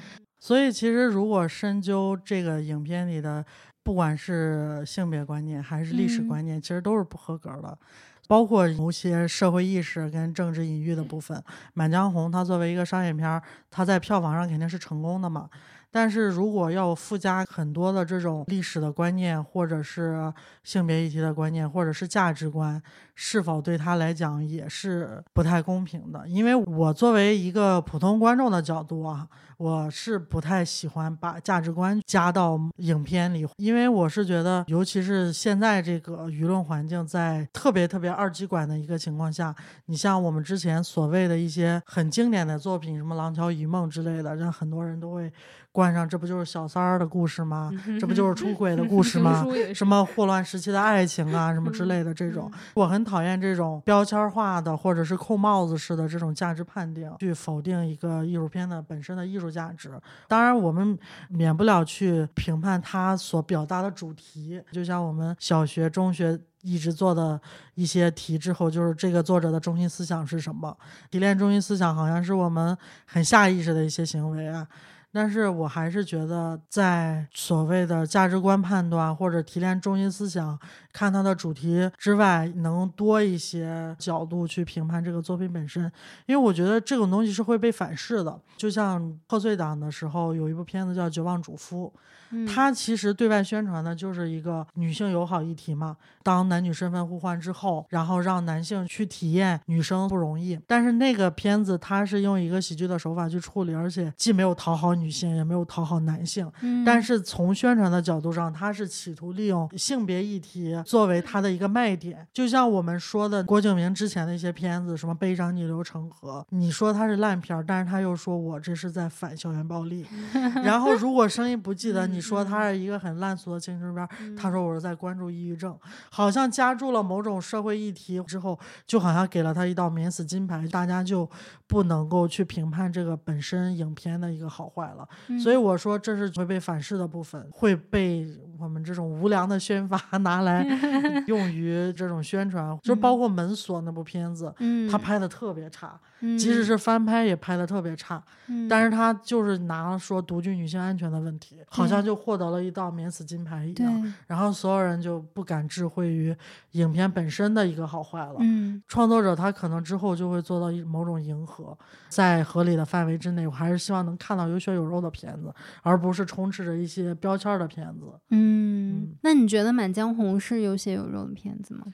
Speaker 6: 所以其实如果深究这个影片里的，不管是性别观念还是历史
Speaker 2: 嗯
Speaker 6: 观念，其实都是不合格的。包括某些社会意识跟政治隐喻的部分，《满江红》它作为一个商业片儿，它在票房上肯定是成功的嘛。但是如果要附加很多的这种历史的观念，或者是性别议题的观念，或者是价值观，是否对他来讲也是不太公平的？因为我作为一个普通观众的角度啊，我是不太喜欢把价值观加到影片里，因为我是觉得，尤其是现在这个舆论环境在特别特别二极管的一个情况下，你像我们之前所谓的一些很经典的作品，什么《廊桥遗梦》之类的，让很多人都会冠上这不就是小三儿的故事吗？这不就是出轨的故事吗？什么霍乱时期的爱情啊，什么之类的这种，我很讨厌这种标签化的或者是扣帽子式的这种价值判定，去否定一个艺术片的本身的艺术价值。当然，我们免不了去评判它所表达的主题，就像我们小学、中学。一直做的一些题之后，就是这个作者的中心思想是什么？提炼中心思想好像是我们很下意识的一些行为啊。但是我还是觉得，在所谓的价值观判断或者提炼中心思想、看它的主题之外，能多一些角度去评判这个作品本身。因为我觉得这种东西是会被反噬的。就像贺岁档的时候，有一部片子叫《绝望主妇》，
Speaker 2: 嗯
Speaker 6: 它其实对外宣传的就是一个女性友好议题嘛。当男女身份互换之后，然后让男性去体验女生不容易。但是那个片子它是用一个喜剧的手法去处理，而且既没有讨好女性，也没有讨好男性。
Speaker 2: 嗯
Speaker 6: 但是从宣传的角度上，他是企图利用性别议题作为他的一个卖点。就像我们说的郭敬明之前的一些片子，什么《悲伤逆流成河》，你说他是烂片儿，但是他又说我这是在反校园暴力。[laughs] 然后如果声音不记得，你说他是一个很烂俗的青春片儿，他说我是在关注抑郁症，好像加注了某种社会议题之后，就好像给了他一道免死金牌，大家就不能够去评判这个本身影片的一个好坏了。所以我说这是会被反噬的部分，会被我们这种无良的宣发 [laughs] 拿来 [laughs] 用于这种宣传，就包括《门锁》那部片子，
Speaker 2: 嗯，
Speaker 6: 他拍的特别差，
Speaker 2: 嗯，
Speaker 6: 即使是翻拍也拍的特别差，
Speaker 2: 嗯，
Speaker 6: 但是他就是拿说独居女性安全的问题，好像就获得了一道免死金牌一，样，然后所有人就不敢置喙于影片本身的一个好坏了。
Speaker 2: 嗯。
Speaker 6: 创作者他可能之后就会做到一某种迎合，在合理的范围之内，我还是希望能看到有血有肉的片子，而不是充斥着一些标签儿的片子。
Speaker 2: 嗯，那你觉得《满江红》是有血有肉的片子吗？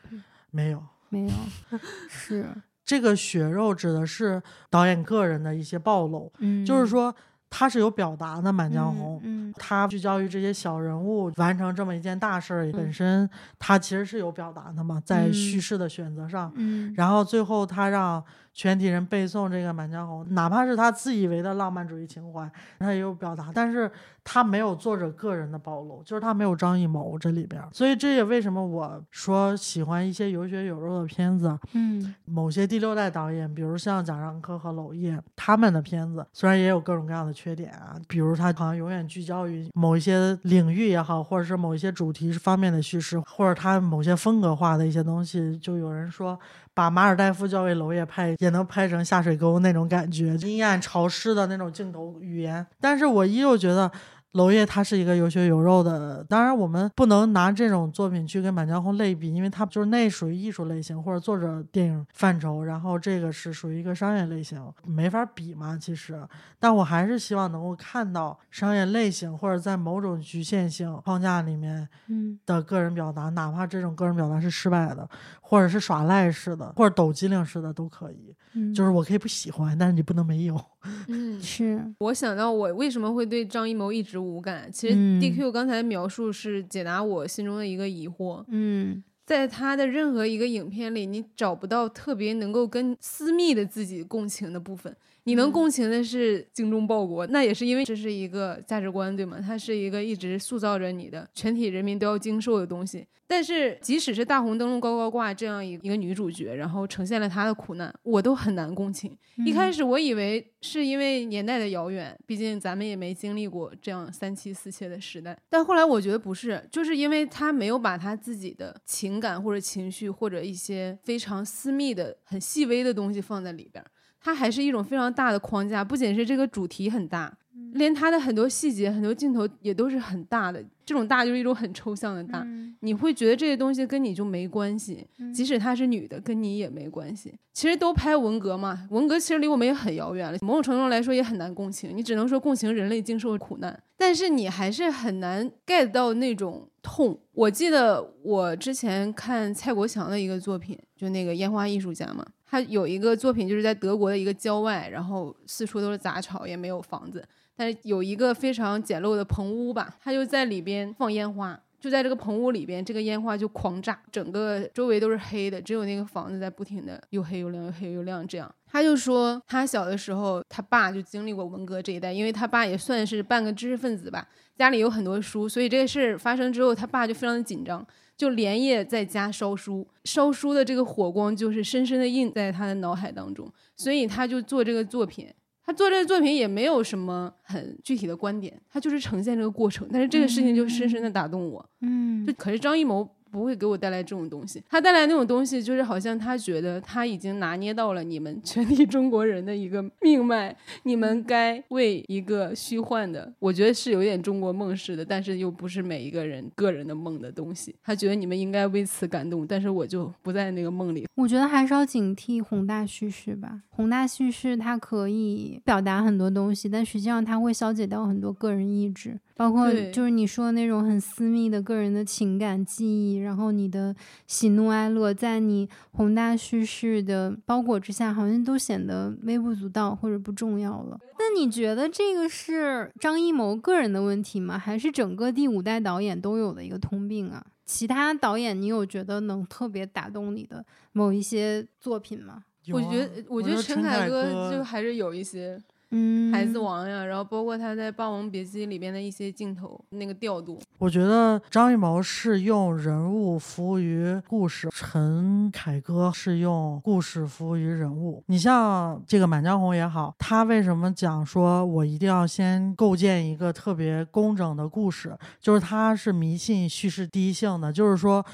Speaker 6: 没有，
Speaker 2: 没有，[laughs] 是，
Speaker 6: 这个血肉指的是导演个人的一些暴露，
Speaker 2: 嗯，
Speaker 6: 就是说他是有表达的《满江红》
Speaker 2: 嗯，嗯
Speaker 6: 他聚焦于这些小人物完成这么一件大事儿，本身他其实是有表达的嘛，在
Speaker 2: 嗯
Speaker 6: 叙事的选择上。
Speaker 2: 嗯，
Speaker 6: 然后最后他让全体人背诵这个《满江红》，哪怕是他自以为的浪漫主义情怀，他也有表达，但是他没有作者个人的暴露，就是他没有张艺谋这里边儿，所以这也为什么我说喜欢一些有血有肉的片子，
Speaker 2: 嗯。
Speaker 6: 某些第六代导演，比如像贾樟柯和娄烨他们的片子，虽然也有各种各样的缺点啊，比如他好像永远聚焦于某一些领域也好，或者是某一些主题方面的叙事，或者他某些风格化的一些东西，就有人说把马尔代夫交给娄烨拍，也能拍成下水沟那种感觉，阴暗潮湿的那种镜头语言。但是我依旧觉得。娄烨他是一个有血有肉的，当然我们不能拿这种作品去跟《满江红》类比，因为它就是那属于艺术类型或者作者电影范畴，然后这个是属于一个商业类型，没法比嘛。其实，但我还是希望能够看到商业类型或者在某种局限性框架里面
Speaker 2: 嗯
Speaker 6: 的个人表达，哪怕这种个人表达是失败的，或者是耍赖式的，或者抖机灵式的都可以。
Speaker 2: 嗯，
Speaker 6: 就是我可以不喜欢，但是你不能没有。
Speaker 5: 嗯，[laughs]
Speaker 2: 是
Speaker 5: 我想到我为什么会对张艺谋一直无感，其实
Speaker 2: 嗯
Speaker 5: DQ 刚才描述是解答我心中的一个疑惑。
Speaker 2: 嗯
Speaker 5: 在他的任何一个影片里，你找不到特别能够跟私密的自己共情的部分。你能共情的是精忠报国，那也是因为这是一个价值观，对吗？它是一个一直塑造着你的全体人民都要经受的东西。但是，即使是大红灯笼高高挂这样一一个女主角，然后呈现了她的苦难，我都很难共情。一开
Speaker 2: 始
Speaker 5: 我以为是因为年代的遥远，毕竟咱们也没经历过这样三妻四妾的时代。但后来我觉得不是，就是因为他没有把他自己的情感或者情绪或者一些非常私密的、很细微的东西放在里边儿，它还是一种非常大的框架。不仅是这个主题很大，连它的很多细节、很多镜头也都是很大的。这种大就是一种很抽象的大，你会觉得这些东西跟你就没关系。即使她是女的，跟你也没关系。其实都拍文革嘛，文革其实离我们也很遥远了，某种程度上来说也很难共情。你只能说共情人类经受的苦难，但是你还是很难 get 到那种痛。我记得我之前看蔡国强的一个作品，就那个烟花艺术家嘛，他有一个作品就是在德国的一个郊外，然后四处都是杂草，也没有房子，但是有一个非常简陋的棚屋吧，他就在里边放烟花。就在这个棚屋里边，这个烟花就狂炸，整个周围都是黑的，只有那个房子在不停的又黑又亮又黑又亮这样。他就说他小的时候，他爸就经历过文革这一代，因为他爸也算是半个知识分子吧，家里有很多书，所以这个事儿发生之后，他爸就非常的紧张，就连夜在家烧书，烧书的这个火光就是深深的印在他的脑海当中，所以他就做这个作品。他做这个作品也没有什么很具体的观点，他就是呈现这个过程，但是这个事情就深深的打动我。
Speaker 2: 嗯
Speaker 5: 就可是张艺谋不会给我带来这种东西，他带来那种东西就是好像他觉得他已经拿捏到了你们全体中国人的一个命脉，你们该为一个虚幻的，我觉得是有点中国梦似的，但是又不是每一个人个人的梦的东西。他觉得你们应该为此感动，但是我就不在那个梦里。
Speaker 2: 我觉得还是要警惕宏大叙事吧。宏大叙事它可以表达很多东西，但实际上它会消解掉很多个人意志，包括就是你说的那种很私密的个人的情感记忆，然后你的喜怒哀乐，在你宏大叙事的包裹之下，好像都显得微不足道或者不重要了。那你觉得这个是张艺谋个人的问题吗？还是整个第五代导演都有的一个通病啊？其他导演，你有觉得能特别打动你的某一些作品吗？
Speaker 5: 我觉得，我觉得陈
Speaker 6: 陈
Speaker 5: 凯歌
Speaker 6: 歌
Speaker 5: 就还是有一些
Speaker 2: 嗯，
Speaker 5: 孩子王呀，然后包括他在《霸王别姬》里边的一些镜头那个调度，
Speaker 6: 我觉得张艺谋是用人物服务于故事，陈凯歌是用故事服务于人物。你像这个《满江红》也好，他为什么讲说我一定要先构建一个特别工整的故事？就是他是迷信叙事第一性的，就是说。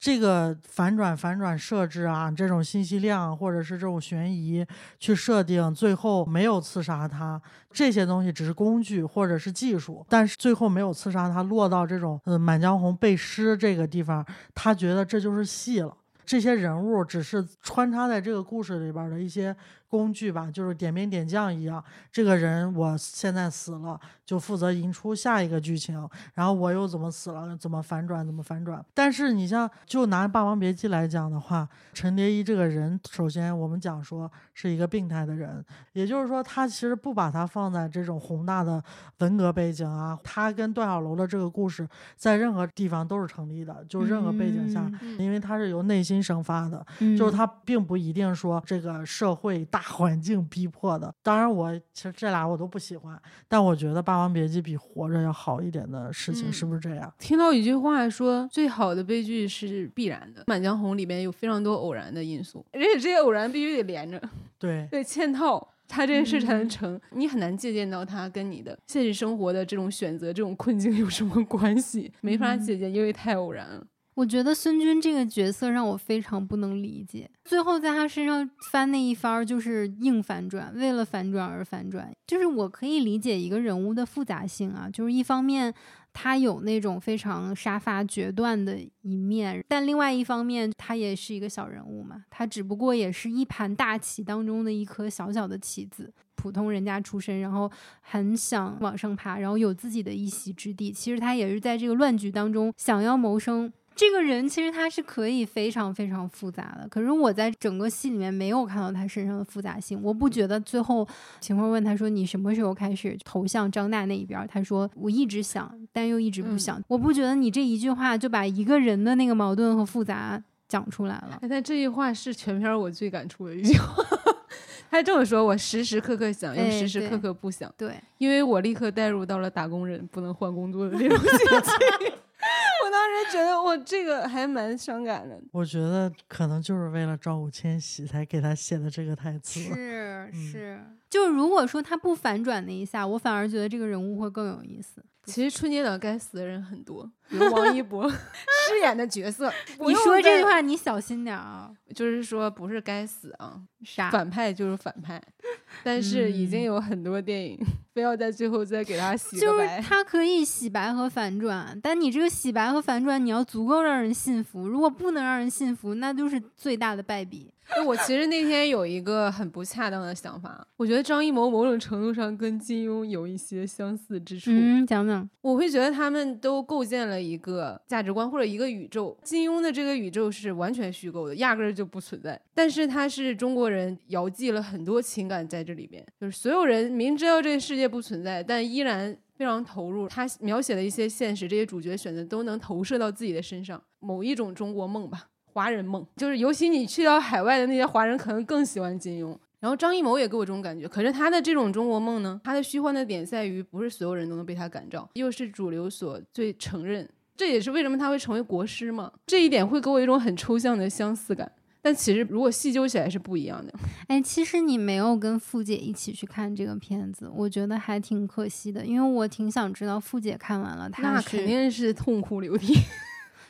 Speaker 6: 这个反转、反转设置啊，这种信息量或者是这种悬疑去设定，最后没有刺杀他，这些东西只是工具或者是技术，但是最后没有刺杀他，落到这种呃《满江红》背诗这个地方，他觉得这就是戏了。这些人物只是穿插在这个故事里边的一些工具吧，就是点兵点将一样。这个人我现在死了，就负责引出下一个剧情，然后我又怎么死了，怎么反转，怎么反转。但是你像就拿《霸王别姬》来讲的话，陈蝶衣这个人，首先我们讲说是一个病态的人，也就是说他其实不把他放在这种宏大的文革背景啊，他跟段小楼的这个故事在任何地方都是成立的，就任何背景下，
Speaker 2: 嗯
Speaker 6: 因为他是由内心生发的，
Speaker 2: 嗯
Speaker 6: 就是他并不一定说这个社会大环境逼迫的。当然，我其实这俩我都不喜欢，但我觉得《霸王别姬》比《活着》要好一点的事情，
Speaker 2: 嗯
Speaker 6: 是不是这样？
Speaker 5: 听到一句话说，最好的悲剧是必然的，《满江红》里面有非常多偶然的因素，而且这些偶然必须得连着，
Speaker 6: 对，[laughs]
Speaker 5: 对，嵌套。它这件事才能
Speaker 2: 嗯
Speaker 5: 成，你很难借鉴到它跟你的现实生活的这种选择、这种困境有什么关系，没法
Speaker 2: 嗯
Speaker 5: 借鉴，因为太偶然了。
Speaker 2: 我觉得孙军这个角色让我非常不能理解，最后在他身上翻那一番儿就是硬反转，为了反转而反转。就是我可以理解一个人物的复杂性啊，就是一方面他有那种非常杀伐决断的一面，但另外一方面他也是一个小人物嘛，他只不过也是一盘大棋当中的一颗小小的棋子。普通人家出身，然后很想往上爬，然后有自己的一席之地。其实他也是在这个乱局当中想要谋生。这个人其实他是可以非常非常复杂的，可是我在整个戏里面没有看到他身上的复杂性。我不觉得最后秦桧问他说：“你什么时候开始投向张大那一边？”他说：“我一直想，但又一直不想。我不觉得你这一句话就把一个人的那个矛盾和复杂讲出来了。
Speaker 5: 哎，但这句话是全片我最感触的一句话。[laughs] 他这么说，我时时刻刻想，又
Speaker 2: 哎
Speaker 5: 时时刻刻不想，
Speaker 2: 对，
Speaker 5: 因为我立刻带入到了打工人不能换工作的这种心情。[laughs] 我当时觉得我这个还蛮伤感的。
Speaker 6: 我觉得可能就是为了照顾千玺才给他写的这个台词。
Speaker 2: 是
Speaker 6: 嗯
Speaker 2: 是，就如果说他不反转那一下，我反而觉得这个人物会更有意思。
Speaker 5: 其实春节档该死的人很多，比如王一博 [laughs] 饰演的角色。
Speaker 2: 你说这句，话，你小心点啊！
Speaker 5: 就是说不是该死啊，
Speaker 2: 啥？
Speaker 5: 反派就是反派。但是已经
Speaker 6: 嗯
Speaker 5: 有很多电影 [laughs] 非要在最后再给他洗个
Speaker 2: 就是
Speaker 5: 白。
Speaker 2: 它可以洗白和反转，但你这个洗白和反转，你要足够让人信服。如果不能让人信服，那就是最大的败笔。
Speaker 5: 哎我其实那天有一个很不恰当的想法，我觉得张艺谋某种程度上跟金庸有一些相似之处。
Speaker 2: 嗯，讲讲。
Speaker 5: 我会觉得他们都构建了一个价值观或者一个宇宙。金庸的这个宇宙是完全虚构的，压根儿就不存在。但是他是中国人遥寄了很多情感在这里边，就是所有人明知道这个世界不存在，但依然非常投入。他描写的一些现实，这些主角选择都能投射到自己的身上，某一种中国梦吧。华人梦，就是尤其你去到海外的那些华人，可能更喜欢金庸。然后张艺谋也给我这种感觉，可是他的这种中国梦呢，他的虚幻的点在于，不是所有人都能被他感召，又是主流所最承认，这也是为什么他会成为国师嘛。这一点会给我一种很抽象的相似感，但其实如果细究起来是不一样的。
Speaker 2: 哎，其实你没有跟付姐一起去看这个片子，我觉得还挺可惜的，因为我挺想知道付姐看完了她
Speaker 5: 那肯定是痛哭流涕。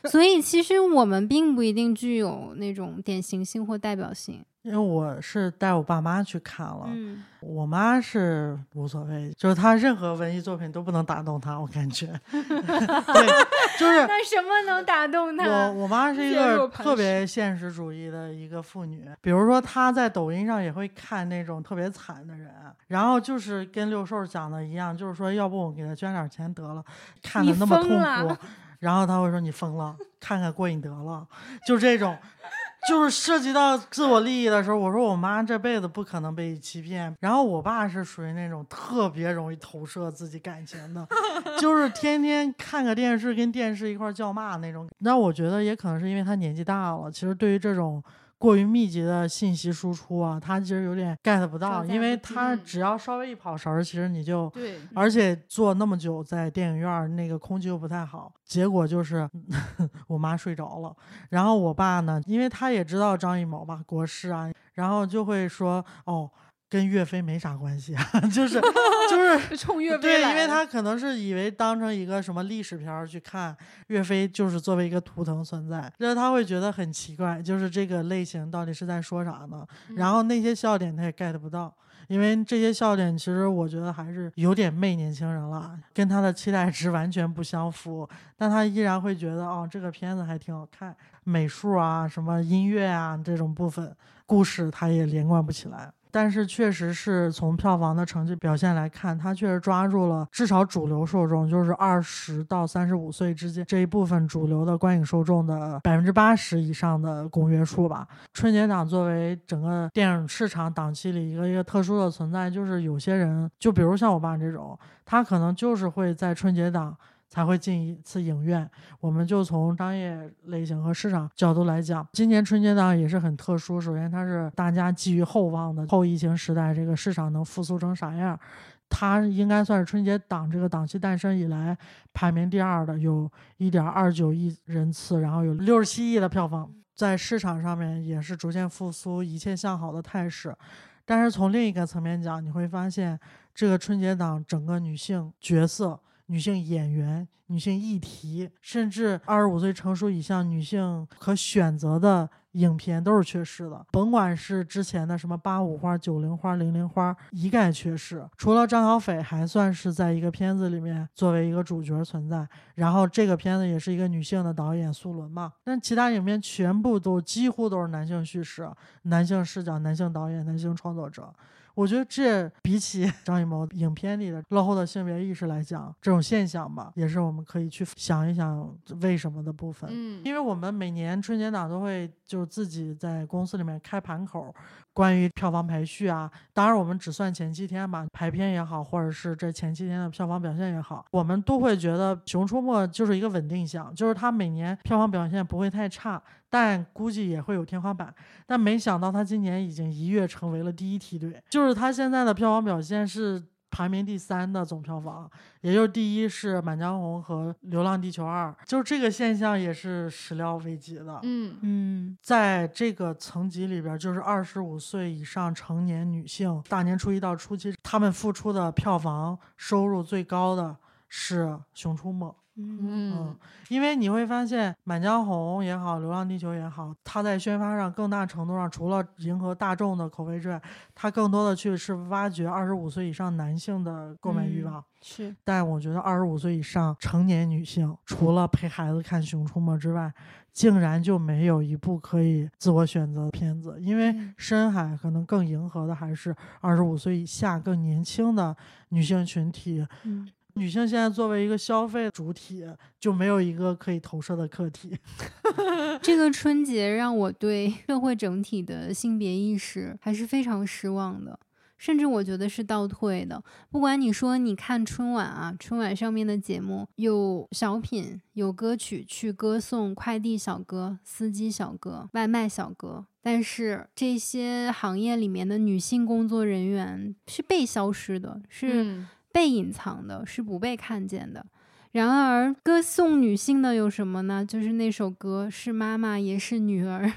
Speaker 5: [laughs]
Speaker 2: 所以其实我们并不一定具有那种典型性或代表性。
Speaker 6: 因为我是带我爸妈去看了，
Speaker 2: 嗯，
Speaker 6: 我妈是无所谓，就是她任何文艺作品都不能打动她，我感觉。[laughs] 对，就是 [laughs]
Speaker 2: 那什么能打动她？
Speaker 6: 我我妈是一个特别现实主义的一个妇女，比如说她在抖音上也会看那种特别惨的人，然后就是跟六兽讲的一样，就是说要不我给她捐点钱得了，看的那么痛苦，然后他会说你疯了，看看过瘾得了，就这种。就是涉及到自我利益的时候，我说我妈这辈子不可能被欺骗。然后我爸是属于那种特别容易投射自己感情的，[laughs] 就是天天看个电视跟电视一块叫骂那种。那我觉得也可能是因为他年纪大了，其实对于这种过于密集的信息输出啊，他其实有点 get 不到，因为他只要稍微一跑神儿，其实你就
Speaker 5: 对，
Speaker 6: 而且坐那么久在电影院儿，那个空气又不太好，结果就是 [laughs] 我妈睡着了，然后我爸呢，因为他也知道张艺谋吧，国师啊，然后就会说哦。跟岳飞没啥关系啊，[laughs] 就是就是
Speaker 5: 冲岳飞
Speaker 6: 对，因为他可能是以为当成一个什么历史片儿去看，岳飞就是作为一个图腾存在，就是他会觉得很奇怪，就是这个类型到底是在说啥呢？然后那些笑点他也 get 不到，因为这些笑点其实我觉得还是有点媚年轻人了，跟他的期待值完全不相符，但他依然会觉得哦，这个片子还挺好看，美术啊、什么音乐啊这种部分，故事他也连贯不起来。但是确实是从票房的成绩表现来看，它确实抓住了至少主流受众，就是二十到三十五岁之间这一部分主流的观影受众的百分之八十以上的公约数吧。春节档作为整个电影市场档期里一个一个特殊的存在，就是有些人，就比如像我爸这种，他可能就是会在春节档。才会进一次影院。我们就从商业类型和市场角度来讲，今年春节档也是很特殊。首先，它是大家寄予厚望的后疫情时代，这个市场能复苏成啥样？它应该算是春节档这个档期诞生以来排名第二的，有一点二九亿人次，然后有六十七亿的票房，在市场上面也是逐渐复苏，一切向好的态势。但是从另一个层面讲，你会发现这个春节档整个女性角色。女性演员、女性议题，甚至二十五岁成熟以上女性可选择的影片都是缺失的。甭管是之前的什么八五花、九零花、零零花，一概缺失。除了张小斐还算是在一个片子里面作为一个主角存在，然后这个片子也是一个女性的导演苏伦嘛。但其他影片全部都几乎都是男性叙事、男性视角、男性导演、男性创作者。我觉得这比起 [laughs] 张艺谋影片里的落后的性别意识来讲，这种现象吧，也是我们可以去想一想为什么的部分。
Speaker 5: 嗯，
Speaker 6: 因为我们每年春节档都会就是自己在公司里面开盘口，关于票房排序啊。当然，我们只算前七天吧，排片也好，或者是这前七天的票房表现也好，我们都会觉得《熊出没》就是一个稳定项，就是它每年票房表现不会太差。但估计也会有天花板，但没想到它今年已经一跃成为了第一梯队，就是它现在的票房表现是排名第三的总票房，也就是第一是《满江红》和《流浪地球二》，就是这个现象也是始料未及的。
Speaker 5: 嗯
Speaker 2: 嗯，
Speaker 6: 在这个层级里边，就是二十五岁以上成年女性，大年初一到初七，她们付出的票房收入最高的是《熊出没》。
Speaker 5: 嗯，
Speaker 6: 因为你会发现，《满江红》也好，《流浪地球》也好，它在宣发上更大程度上，除了迎合大众的口味之外，它更多的去是挖掘二十五岁以上男性的购买欲望。
Speaker 2: 是，
Speaker 6: 但我觉得二十五岁以上成年女性，除了陪孩子看《熊出没》之外，竟然就没有一部可以自我选择的片子。因为深海可能更迎合的还是二十五岁以下更年轻的女性群体。
Speaker 2: 嗯。
Speaker 6: 女性现在作为一个消费主体，就没有一个可以投射的客体。[laughs]
Speaker 2: 这个春节让我对 [laughs] 社会整体的性别意识还是非常失望的，甚至我觉得是倒退的。不管你说你看春晚啊，春晚上面的节目有小品、有歌曲去歌颂快递小哥、司机小哥、外卖小哥，但是这些行业里面的女性工作人员是被消失的，是。被隐藏的是不被看见的。然而，歌颂女性的有什么呢？就是那首歌，是妈妈也是女儿，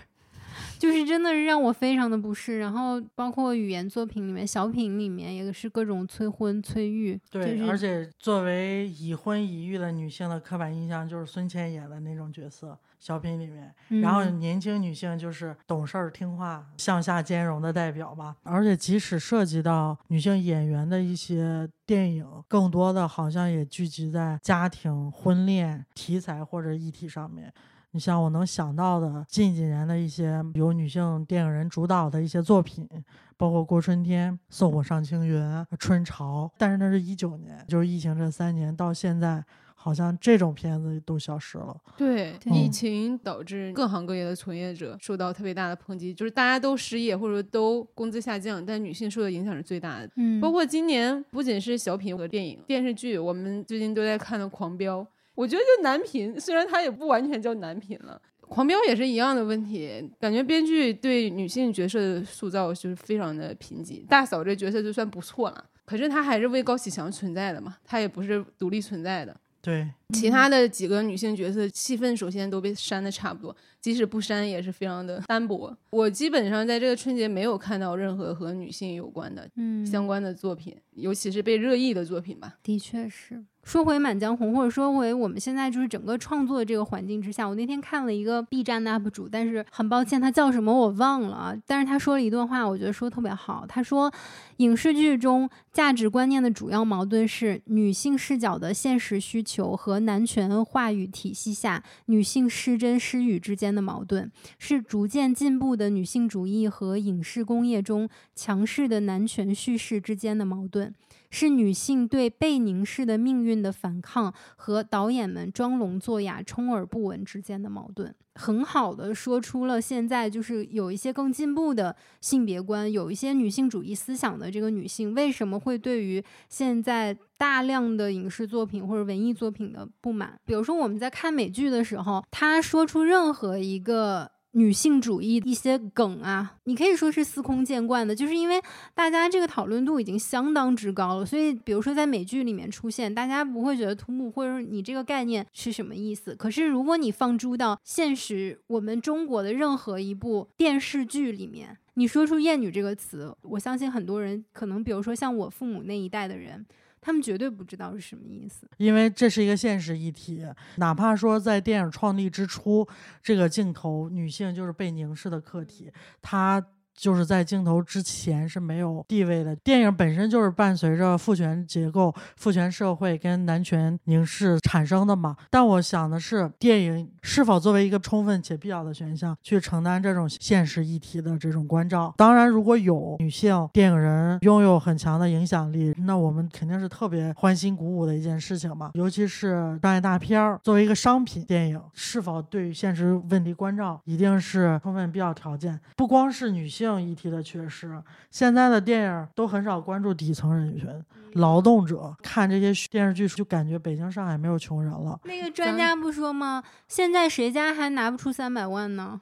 Speaker 2: 就是真的是让我非常的不适。然后，包括语言作品里面、小品里面，也是各种催婚催育。
Speaker 6: 对，而且作为已婚已育的女性的刻板印象，就是孙茜演的那种角色。小品里面，然后年轻女性就是懂事儿、听话、向下兼容的代表吧。而且即使涉及到女性演员的一些电影，更多的好像也聚集在家庭、婚恋题材或者议题上面。你像我能想到的近几年的一些由女性电影人主导的一些作品，包括《过春天》《送我上青云》《春潮》，但是那是一九年，就是疫情这三年到现在。好像这种片子都消失了。
Speaker 5: 对，疫情导致各行各业的从业者受到特别大的抨击，就是大家都失业或者都工资下降，但女性受的影响是最大的。
Speaker 2: 嗯，
Speaker 5: 包括今年不仅是小品和电影、电视剧，我们最近都在看的《狂飙》，我觉得就男频，虽然它也不完全叫男频了，《狂飙》也是一样的问题，感觉编剧对女性角色的塑造就是非常的贫瘠。大嫂这角色就算不错了，可是她还是为高启强存在的嘛，她也不是独立存在的。
Speaker 6: 对，
Speaker 5: 其他的几个女性角色戏份首先都被删的差不多，即使不删也是非常的单薄。我基本上在这个春节没有看到任何和女性有关的
Speaker 2: 嗯
Speaker 5: 相关的作品，尤其是被热议的作品吧。
Speaker 2: 的确是。说回《满江红》，或者说回我们现在就是整个创作的这个环境之下，我那天看了一个 B 站的 UP 主，但是很抱歉他叫什么我忘了，但是他说了一段话，我觉得说的特别好。他说，影视剧中价值观念的主要矛盾是女性视角的现实需求和男权话语体系下女性失真失语之间的矛盾，是逐渐进步的女性主义和影视工业中强势的男权叙事之间的矛盾。是女性对被凝视的命运的反抗和导演们装聋作哑、充耳不闻之间的矛盾，很好的说出了现在就是有一些更进步的性别观，有一些女性主义思想的这个女性为什么会对于现在大量的影视作品或者文艺作品的不满。比如说我们在看美剧的时候，她说出任何一个。女性主义一些梗啊，你可以说是司空见惯的，就是因为大家这个讨论度已经相当之高了，所以比如说在美剧里面出现，大家不会觉得突兀，或者你这个概念是什么意思。可是如果你放诸到现实，我们中国的任何一部电视剧里面，你说出“厌女”这个词，我相信很多人可能，比如说像我父母那一代的人。他们绝对不知道是什么意思，
Speaker 6: 因为这是一个现实议题。哪怕说在电影创立之初，这个镜头女性就是被凝视的客体，她。就是在镜头之前是没有地位的。电影本身就是伴随着父权结构、父权社会跟男权凝视产生的嘛。但我想的是，电影是否作为一个充分且必要的选项去承担这种现实议题的这种关照？当然，如果有女性电影人拥有很强的影响力，那我们肯定是特别欢欣鼓舞的一件事情嘛。尤其是商业大片儿作为一个商品电影，是否对现实问题关照，一定是充分必要条件。不光是女性。性议题的缺失，现在的电影都很少关注底层人群、劳动者。看这些电视剧，就感觉北京、上海没有穷人了。
Speaker 2: 那个专家不说吗？现在谁家还拿不出三百万呢？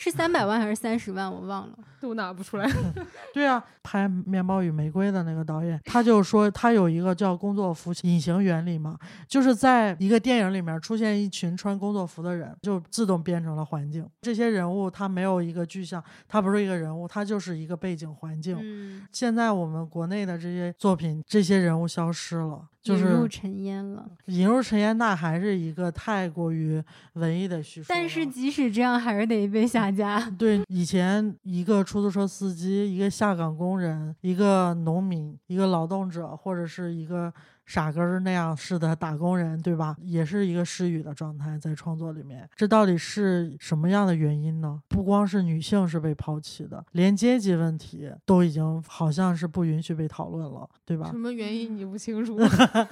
Speaker 2: 是三百万还是三十万？我忘了，
Speaker 5: 都拿不出来。[laughs]
Speaker 6: 对啊，拍《面包与玫瑰》的那个导演，他就说他有一个叫工作服隐形原理嘛，就是在一个电影里面出现一群穿工作服的人，就自动变成了环境。这些人物他没有一个具象，他不是一个人物，他就是一个背景环境。现在我们国内的这些作品，这些人物消失了。就是
Speaker 2: 引入尘烟了，
Speaker 6: 引入尘烟，那还是一个太过于文艺的叙述。
Speaker 2: 但是即使这样，还是得被下架。[laughs]
Speaker 6: 对，以前一个出租车司机，一个下岗工人，一个农民，一个劳动者，或者是一个。傻根儿那样似的打工人，对吧？也是一个失语的状态，在创作里面，这到底是什么样的原因呢？不光是女性是被抛弃的，连阶级问题都已经好像是不允许被讨论了，对吧？
Speaker 5: 什么原因 [laughs] 你不清楚？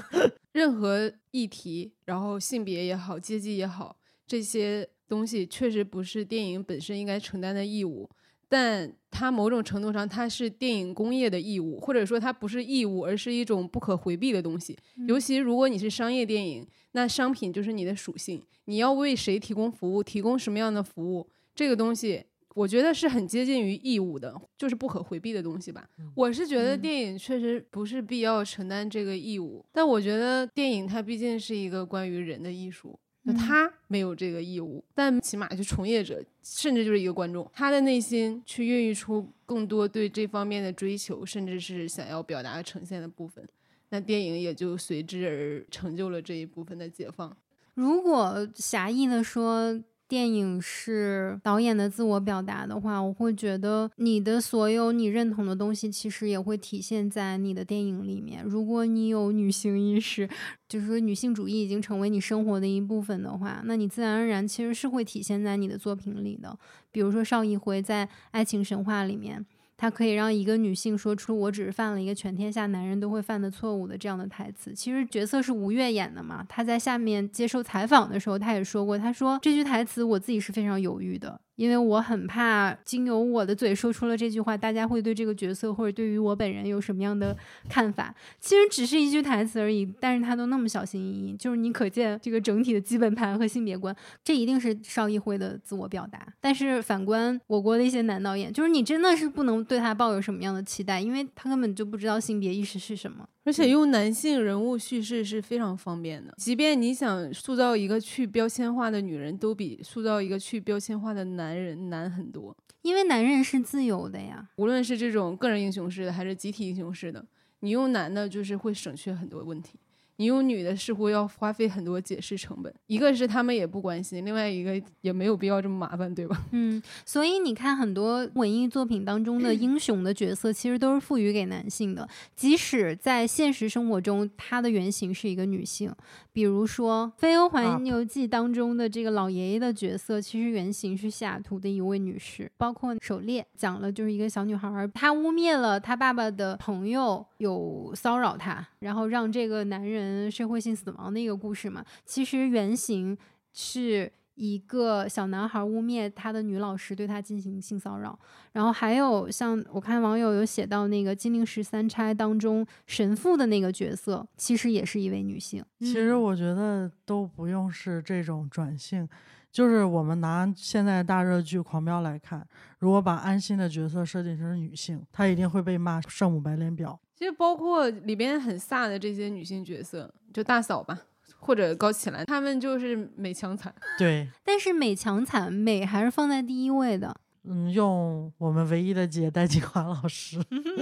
Speaker 5: [laughs] 任何议题，然后性别也好，阶级也好，这些东西确实不是电影本身应该承担的义务。但它某种程度上，它是电影工业的义务，或者说它不是义务，而是一种不可回避的东西。尤其如果你是商业电影，那商品就是你的属性，你要为谁提供服务，提供什么样的服务，这个东西我觉得是很接近于义务的，就是不可回避的东西吧。我是觉得电影确实不是必要承担这个义务，但我觉得电影它毕竟是一个关于人的艺术。那他没有这个义务，但起码就从业者，甚至就是一个观众，他的内心去孕育出更多对这方面的追求，甚至是想要表达呈现的部分，那电影也就随之而成就了这一部分的解放。
Speaker 2: 如果狭义的说。电影是导演的自我表达的话，我会觉得你的所有你认同的东西，其实也会体现在你的电影里面。如果你有女性意识，就是说女性主义已经成为你生活的一部分的话，那你自然而然其实是会体现在你的作品里的。比如说邵艺辉在《爱情神话》里面。他可以让一个女性说出“我只是犯了一个全天下男人都会犯的错误”的这样的台词。其实角色是吴越演的嘛？他在下面接受采访的时候，他也说过，他说这句台词我自己是非常犹豫的。因为我很怕经由我的嘴说出了这句话，大家会对这个角色或者对于我本人有什么样的看法？其实只是一句台词而已，但是他都那么小心翼翼，就是你可见这个整体的基本盘和性别观，这一定是邵艺辉的自我表达。但是反观我国的一些男导演，就是你真的是不能对他抱有什么样的期待，因为他根本就不知道性别意识是什么。
Speaker 5: 而且用男性人物叙事是非常方便的，即便你想塑造一个去标签化的女人，都比塑造一个去标签化的男人难很多。
Speaker 2: 因为男人是自由的呀，
Speaker 5: 无论是这种个人英雄式的，还是集体英雄式的，你用男的，就是会省去很多问题。你用女的似乎要花费很多解释成本，一个是他们也不关心，另外一个也没有必要这么麻烦，对吧？
Speaker 2: 嗯，所以你看，很多文艺作品当中的 [clears throat] 英雄的角色，其实都是赋予给男性的，即使在现实生活中，他的原型是一个女性。比如说《飞欧环游记》当中的这个老爷爷的角色，其实原型是西雅图的一位女士。包括《狩猎》讲了，就是一个小女孩，她污蔑了她爸爸的朋友有骚扰她，然后让这个男人。嗯，社会性死亡的一个故事嘛，其实原型是一个小男孩污蔑他的女老师对他进行性骚扰，然后还有像我看网友有写到那个《金陵十三钗》当中神父的那个角色，其实也是一位女性。
Speaker 6: 其实我觉得都不用是这种转性，就是我们拿现在大热剧《狂飙》来看，如果把安心的角色设定成女性，她一定会被骂圣母白莲婊。
Speaker 5: 其实包括里边很飒的这些女性角色，就大嫂吧，或者高启兰，他们就是美强惨。
Speaker 6: 对，
Speaker 2: 但是美强惨，美还是放在第一位的。
Speaker 6: 嗯，用我们唯一的姐戴锦华老师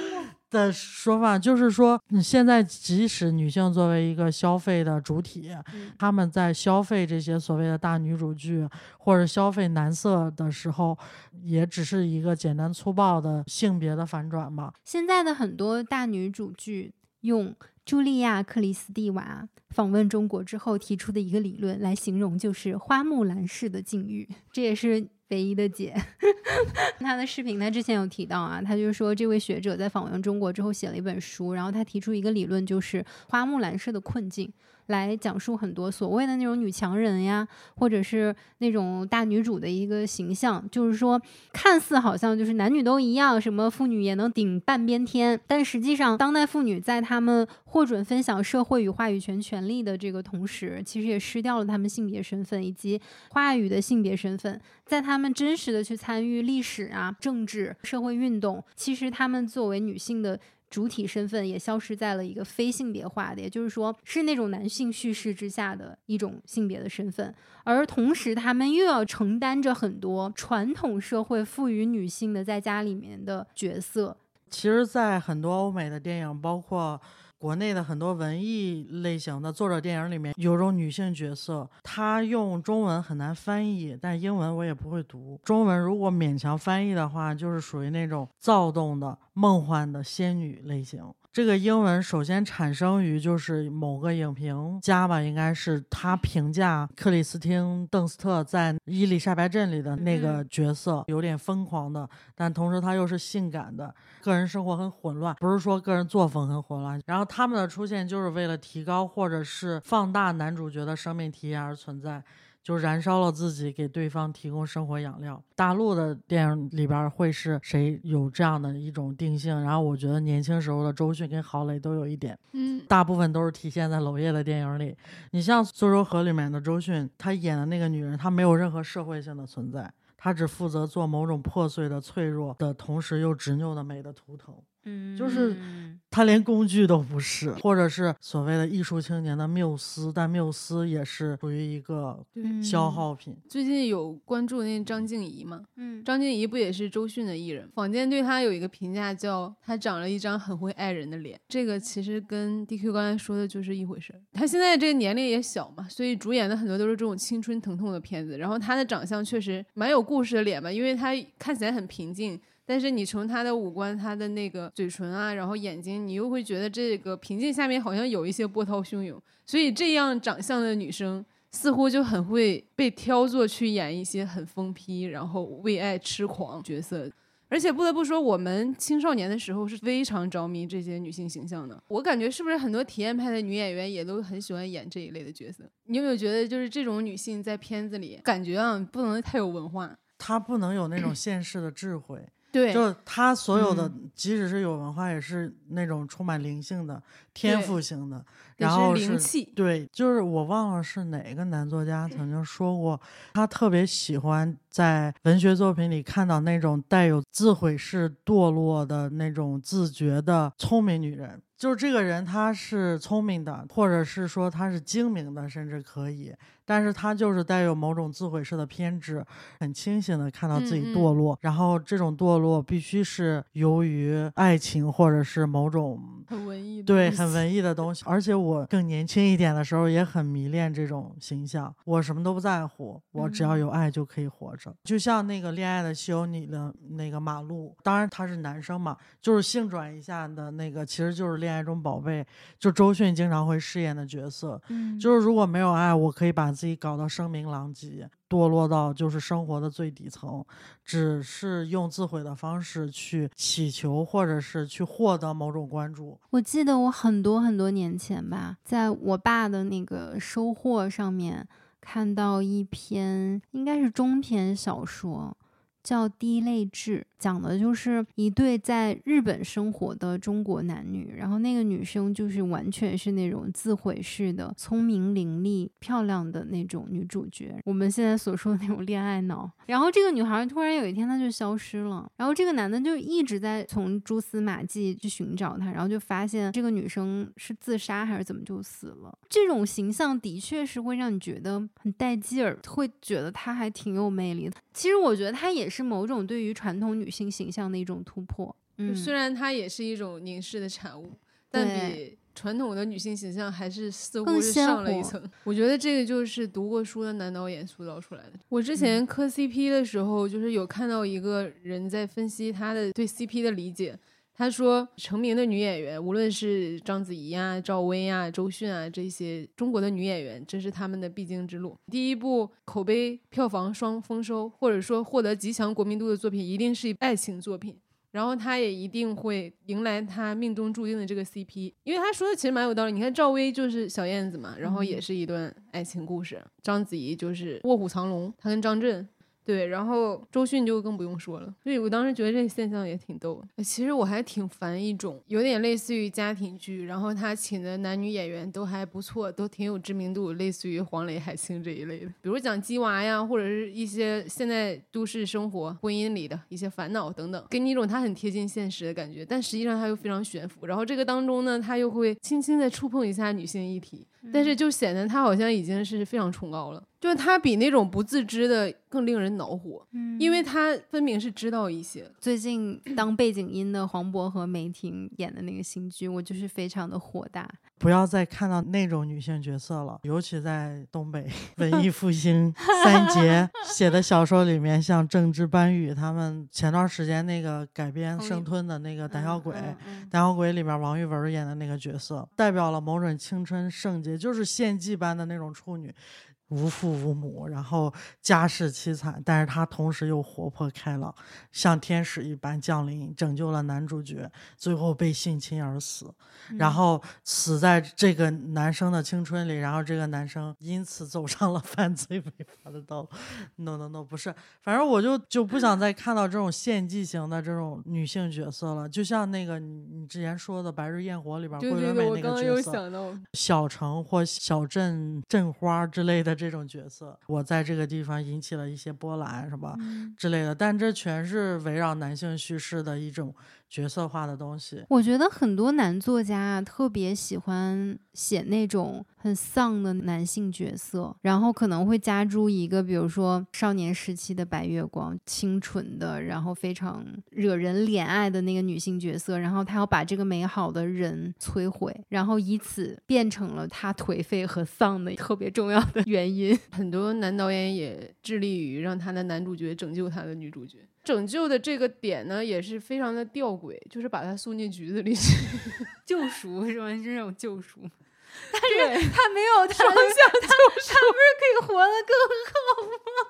Speaker 6: [laughs] 的说法，就是说，现在即使女性作为一个消费的主体，他们在消费这些所谓的大女主剧或者消费男色的时候，也只是一个简单粗暴的性别的反转嘛。
Speaker 2: 现在的很多大女主剧用茱莉亚·克里斯蒂娃访问中国之后提出的一个理论来形容，就是花木兰式的境遇，这也是。唯一的姐，[laughs] 他的视频他之前有提到啊，他就说这位学者在访问中国之后写了一本书，然后他提出一个理论，就是花木兰式的困境。来讲述很多所谓的那种女强人呀，或者是那种大女主的一个形象，就是说看似好像就是男女都一样，什么妇女也能顶半边天，但实际上当代妇女在她们获准分享社会与话语权权利的这个同时，其实也失掉了她们性别身份以及话语的性别身份，在她们真实的去参与历史啊、政治、社会运动，其实她们作为女性的。主体身份也消失在了一个非性别化的，也就是说是那种男性叙事之下的一种性别的身份，而同时他们又要承担着很多传统社会赋予女性的在家里面的角色。
Speaker 6: 其实，在很多欧美的电影，包括。国内的很多文艺类型的作者电影里面有种女性角色，她用中文很难翻译，但英文我也不会读。中文如果勉强翻译的话，就是属于那种躁动的、梦幻的仙女类型。这个英文首先产生于就是某个影评家吧，应该是他评价克里斯汀·邓斯特在《伊丽莎白镇》里的那个角色有点疯狂的，但同时他又是性感的，个人生活很混乱，不是说个人作风很混乱。然后他们的出现就是为了提高或者是放大男主角的生命体验而存在。就燃烧了自己，给对方提供生活养料。大陆的电影里边会是谁有这样的一种定性？然后我觉得年轻时候的周迅跟郝蕾都有一点，
Speaker 5: 嗯，
Speaker 6: 大部分都是体现在娄烨的电影里。你像《苏州河》里面的周迅，她演的那个女人，她没有任何社会性的存在，她只负责做某种破碎的、脆弱的同时又执拗的美的图腾。
Speaker 2: 嗯，
Speaker 6: 就是他连工具都不是，或者是所谓的艺术青年的缪斯，但缪斯也是属于一个消耗品。
Speaker 5: 最近有关注那张静怡吗？
Speaker 2: 嗯，
Speaker 5: 张静怡不也是周迅的艺人？坊间对她有一个评价叫她长了一张很会爱人的脸。这个其实跟 DQ 刚才说的就是一回事。她现在这个年龄也小嘛，所以主演的很多都是这种青春疼痛的片子。然后她的长相确实蛮有故事的脸吧，因为她看起来很平静。但是你从他的五官、他的那个嘴唇啊，然后眼睛，你又会觉得这个平静下面好像有一些波涛汹涌。所以这样长相的女生似乎就很会被挑作去演一些很疯批，然后为爱痴狂角色。而且不得不说，我们青少年的时候是非常着迷这些女性形象的。我感觉是不是很多体验派的女演员也都很喜欢演这一类的角色？你有没有觉得，就是这种女性在片子里感觉啊，不能太有文化，
Speaker 6: 她不能有那种现世的智慧。
Speaker 5: 对，
Speaker 6: 就他所有的，即使是有文化，也是那种充满灵性的、天赋型的，然后
Speaker 5: 灵气。
Speaker 6: 对，就是我忘了是哪个男作家曾经说过，他特别喜欢在文学作品里看到那种带有自毁式堕落的那种自觉的聪明女人。就是这个人，他是聪明的，或者是说他是精明的，甚至可以，但是他就是带有某种自毁式的偏执，很清醒的看到自己堕落，然后这种堕落必须是由于爱情或者是某种
Speaker 5: 很文艺，
Speaker 6: 对，很文艺的东西。而且我更年轻一点的时候也很迷恋这种形象，我什么都不在乎，我只要有爱就可以活着。就像那个《恋爱的西游》里的那个马路，当然他是男生嘛，就是性转一下的那个，其实就是《恋爱中宝贝》，就周迅经常会饰演的角色。
Speaker 2: 嗯，
Speaker 6: 就是如果没有爱，我可以把自己搞到声名狼藉，堕落到就是生活的最底层，只是用自毁的方式去祈求，或者是去获得某种关注。
Speaker 2: 我记得我很多很多年前吧，在我爸的那个收获上面看到一篇，应该是中篇小说。叫《滴泪痣》，讲的就是一对在日本生活的中国男女，然后那个女生就是完全是那种自毁式的、聪明伶俐、漂亮的那种女主角。我们现在所说的那种恋爱脑。然后这个女孩突然有一天她就消失了，然后这个男的就一直在从蛛丝马迹去寻找她，然后就发现这个女生是自杀还是怎么就死了。这种形象的确是会让你觉得很带劲儿，会觉得她还挺有魅力的。其实我觉得她也是某种对于传统女性形象的一种突破。嗯，
Speaker 5: 虽然它也是一种凝视的产物，但比传统的女性形象还是似乎是上了一层。我觉得这个就是读过书的男导演塑造出来的。我之前磕 CP 的时候，就是有看到一个人在分析他的对 CP 的理解。他说，成名的女演员，无论是章子怡啊、赵薇啊、周迅啊这些中国的女演员，这是他们的必经之路。第一部口碑、票房双丰收，或者说获得极强国民度的作品，一定是爱情作品。然后他也一定会迎来他命中注定的这个 CP，因为他说的其实蛮有道理。你看赵薇就是小燕子嘛，然后也是一段爱情故事；章子怡就是卧虎藏龙，她跟张震。对，然后周迅就更不用说了。所以我当时觉得这个现象也挺逗。其实我还挺烦一种有点类似于家庭剧，然后他请的男女演员都还不错，都挺有知名度，类似于黄磊、海清这一类的。比如讲鸡娃呀，或者是一些现在都市生活、婚姻里的一些烦恼等等，给你一种他很贴近现实的感觉，但实际上他又非常悬浮。然后这个当中呢，他又会轻轻的触碰一下女性议题，但是就显得他好像已经是非常崇高了。就是他比那种不自知的更令人恼火，嗯，因为他分明是知道一些。
Speaker 2: 最近当背景音的黄渤和梅婷演的那个新剧，我就是非常的火大。
Speaker 6: 不要再看到那种女性角色了，尤其在东北文艺复兴 [laughs] 三杰写的小说里面，像郑智、班宇他们前段时间那个改编《生吞》的那个《胆小鬼》，《胆小鬼》里面王玉雯演的那个角色，代表了某种青春圣洁，也就是献祭般的那种处女。无父无母，然后家世凄惨，但是他同时又活泼开朗，像天使一般降临，拯救了男主角，最后被性侵而死，然后死在这个男生的青春里，然后这个男生因此走上了 [laughs] 犯罪违法的道路。No No No，不是，反正我就就不想再看到这种献祭型的这种女性角色了，就像那个你你之前说的《白日焰火》里边桂纶镁那个角色，小城或小镇镇花之类的。这种角色，我在这个地方引起了一些波澜，什么之类的，但这全是围绕男性叙事的一种。角色化的东西，
Speaker 2: 我觉得很多男作家啊，特别喜欢写那种很丧的男性角色，然后可能会加诸一个，比如说少年时期的白月光，清纯的，然后非常惹人怜爱的那个女性角色，然后他要把这个美好的人摧毁，然后以此变成了他颓废和丧的特别重要的原因。[laughs]
Speaker 5: 很多男导演也致力于让他的男主角拯救他的女主角。拯救的这个点呢，也是非常的吊诡，就是把他送进局子里去，[laughs]
Speaker 2: 救赎是吧？是这种救赎，但
Speaker 5: 是
Speaker 2: 他没有 [laughs]
Speaker 5: 双向救赎，
Speaker 2: 他不是可以活得更好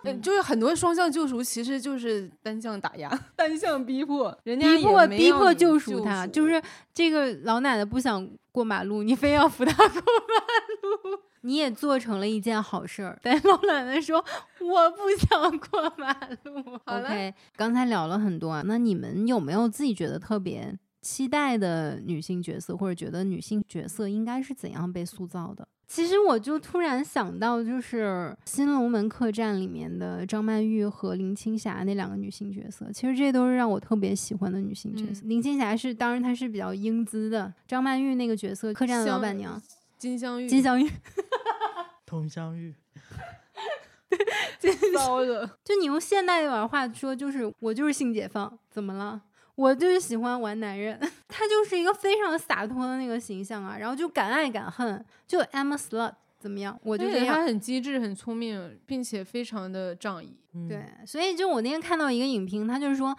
Speaker 5: 吗？就是很多双向救赎其实就是单向打压、[laughs] 单向逼迫，人家
Speaker 2: 逼迫逼迫
Speaker 5: 救
Speaker 2: 赎他，就是这个老奶奶不想过马路，你非要扶她过马路。你也做成了一件好事儿，但老奶奶说我不想过马路。OK，刚才聊了很多啊，那你们有没有自己觉得特别期待的女性角色，或者觉得女性角色应该是怎样被塑造的？其实我就突然想到，就是《新龙门客栈》里面的张曼玉和林青霞那两个女性角色，其实这都是让我特别喜欢的女性角色。林青霞是，当然她是比较英姿的，张曼玉那个角色，客栈的老板娘。
Speaker 5: 金镶玉，
Speaker 2: 金镶玉，[laughs]
Speaker 6: 佟湘玉，[laughs]
Speaker 5: 糟了！[laughs]
Speaker 2: 就你用现代一点话说，就是我就是性解放，怎么了？我就是喜欢玩男人，他就是一个非常洒脱的那个形象啊，然后就敢爱敢恨，就 Emma Slut 怎么样？我就
Speaker 5: 觉得。他很机智、很聪明，并且非常的仗义。
Speaker 6: 嗯
Speaker 2: 对，所以就我那天看到一个影评，他就是说，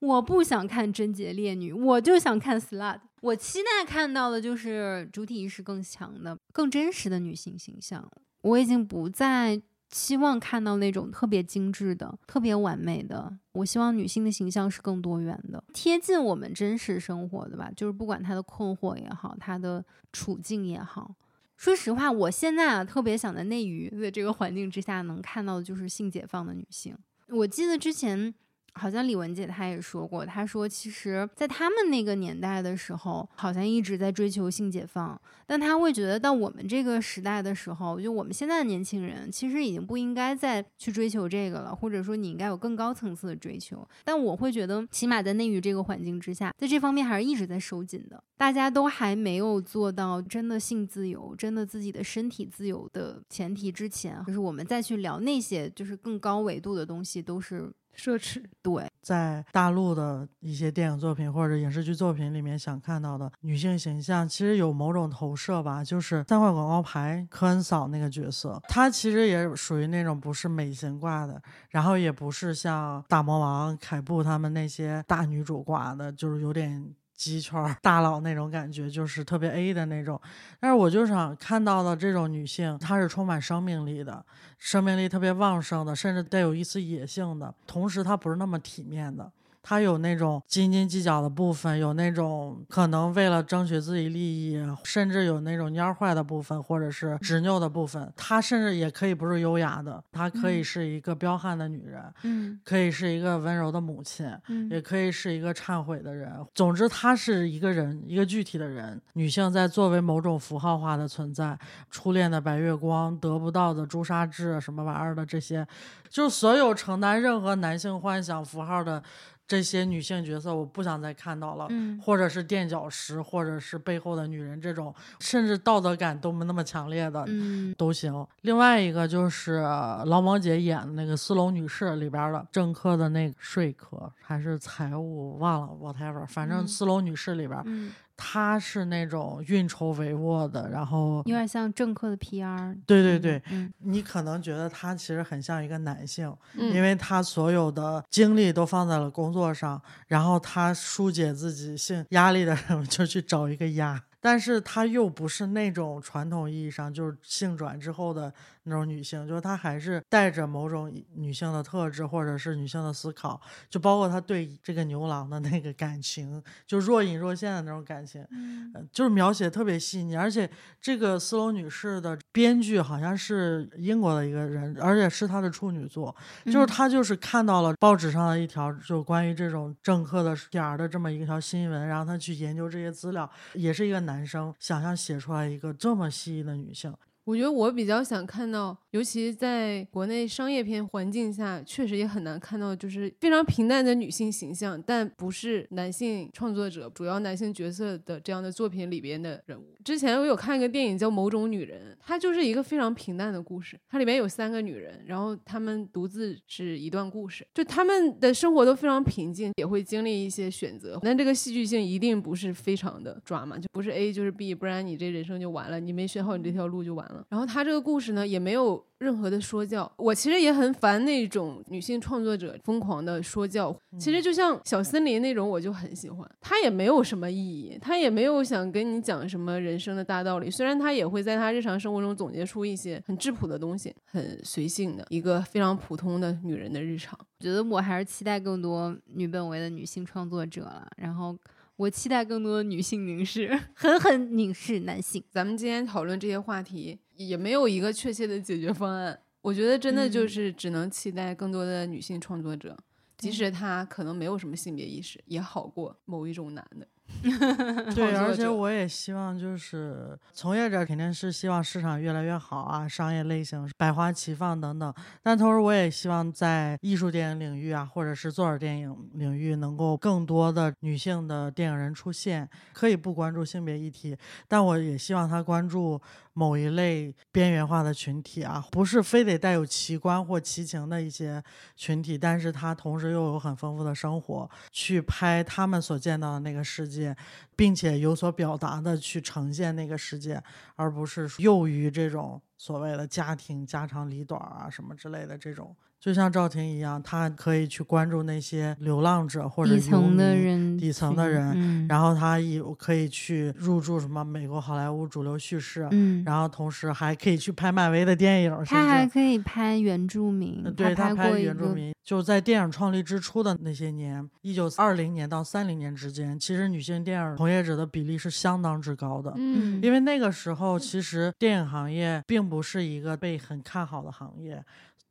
Speaker 2: 我不想看贞洁烈女，我就想看 slut。我期待看到的就是主体意识更强的、更真实的女性形象。我已经不再期望看到那种特别精致的、特别完美的。我希望女性的形象是更多元的，贴近我们真实生活的吧。就是不管她的困惑也好，她的处境也好。说实话，我现在啊特别想在内娱的这个环境之下，能看到的就是性解放的女性。我记得之前好像李文姐她也说过，她说其实，在他们那个年代的时候，好像一直在追求性解放，但她会觉得到我们这个时代的时候，就我们现在的年轻人，其实已经不应该再去追求这个了，或者说你应该有更高层次的追求。但我会觉得，起码在内娱这个环境之下，在这方面还是一直在收紧的，大家都还没有做到真的性自由、真的自己的身体自由的前提之前，就是我们再去聊那些就是更高维度的东西，都是
Speaker 5: 奢侈，
Speaker 2: 对。
Speaker 6: 在大陆的一些电影作品或者影视剧作品里面想看到的女性形象，其实有某种投射吧，就是三块广告牌科恩嫂那个角色，她其实也属于那种不是美型挂的，然后也不是像大魔王、凯布他们那些大女主挂的，就是有点。鸡圈大佬那种感觉，就是特别 A 的那种，但是我就想看到的这种女性，她是充满生命力的，生命力特别旺盛的，甚至带有一丝野性的，同时她不是那么体面的。她有那种斤斤计较的部分，有那种可能为了争取自己利益，甚至有那种蔫坏的部分，或者是执拗的部分。她甚至也可以不是优雅的，她可以
Speaker 2: 嗯
Speaker 6: 是一个彪悍的女人，
Speaker 2: 嗯
Speaker 6: 可以是一个温柔的母亲，
Speaker 2: 嗯
Speaker 6: 也可以是一个忏悔的人。总之，她是一个人，一个具体的人。女性在作为某种符号化的存在，初恋的白月光，得不到的朱砂痣，什么玩意儿的这些，就是所有承担任何男性幻想符号的这些女性角色，我不想再看到了。
Speaker 2: 嗯
Speaker 6: 或者是垫脚石，或者是背后的女人，这种甚至道德感都没那么强烈的，
Speaker 2: 嗯
Speaker 6: 都行。另外一个就是呃劳模姐演的那个《斯隆女士》里边的政客的那个说客还是财务忘了 whatever，反正
Speaker 2: 嗯《
Speaker 6: 斯隆女士》里边，
Speaker 2: 嗯，
Speaker 6: 她是那种运筹帷幄的，然后
Speaker 2: 有点像政客的 PR。
Speaker 6: 对对对，
Speaker 2: 嗯
Speaker 6: 你可能觉得他其实很像一个男性，
Speaker 5: 嗯
Speaker 6: 因为他所有的精力都放在了工作上，然后他疏解自己性压力的时候 [laughs] 就去找一个鸭，但是他又不是那种传统意义上就是性转之后的那种女性，就是她还是带着某种女性的特质或者是女性的思考，就包括她对这个牛郎的那个感情，就若隐若现的那种感情，
Speaker 2: 嗯。
Speaker 6: 呃就是描写特别细腻，而且这个斯隆女士的编剧好像是英国的一个人，而且是她的处女作，就是
Speaker 2: 嗯。
Speaker 6: 她就是看到了报纸上的一条就关于这种政客的点儿的这么一条新闻，然后她去研究这些资料，也是一个男生想象写出来一个这么细腻的女性，
Speaker 5: 我觉得我比较想看到，尤其在国内商业片环境下，确实也很难看到，就是非常平淡的女性形象，但不是男性创作者、主要男性角色的这样的作品里边的人物。之前我有看一个电影叫《某种女人》，它就是一个非常平淡的故事，它里面有三个女人，然后她们独自是一段故事，就她们的生活都非常平静，也会经历一些选择，但这个戏剧性一定不是非常的抓嘛，就不是 A 就是 B，不然你这人生就完了，你没选好你这条路就完了。然后他这个故事呢，也没有任何的说教。我其实也很烦那种女性创作者疯狂的说教。其实就像小森林那种，我就很喜欢。他也没有什么意义，他也没有想跟你讲什么人生的大道理。虽然他也会在他日常生活中总结出一些很质朴的东西，很随性的一个非常普通的女人的日常。
Speaker 2: 我觉得我还是期待更多女本位的女性创作者了，然后我期待更多的女性凝视，[laughs] 狠狠凝视男性。
Speaker 5: 咱们今天讨论这些话题，也没有一个确切的解决方案。我觉得真的就
Speaker 2: 嗯
Speaker 5: 是只能期待更多的女性创作者，即使她可能没有什么性别意识，也好过某一种男的。[laughs]
Speaker 6: 对，而且我也希望就是从业者肯定是希望市场越来越好啊，商业类型百花齐放等等。但同时，我也希望在艺术电影领域啊，或者是作者电影领域，能够更多的女性的电影人出现。可以不关注性别议题，但我也希望他关注某一类边缘化的群体啊，不是非得带有奇观或奇情的一些群体，但是他同时又有很丰富的生活，去拍他们所见到的那个世界。并且有所表达的去呈现那个世界，而不是囿于这种所谓的家庭家长里短啊什么之类的这种。就像赵婷一样，她可以去关注那些流浪者或者
Speaker 2: 底层的人，
Speaker 6: 底层的人，
Speaker 2: 嗯、
Speaker 6: 然后她也可以去入驻什么美国好莱坞主流叙事，
Speaker 2: 嗯，
Speaker 6: 然后同时还可以去拍漫威的电影，
Speaker 2: 她还可以拍原住民，
Speaker 6: 对
Speaker 2: 她
Speaker 6: 拍原住民。就在电影创立之初的那些年，一九二零年到三零年之间，其实女性电影从业者的比例是相当之高的，
Speaker 5: 嗯，
Speaker 6: 因为那个时候其实电影行业并不是一个被很看好的行业。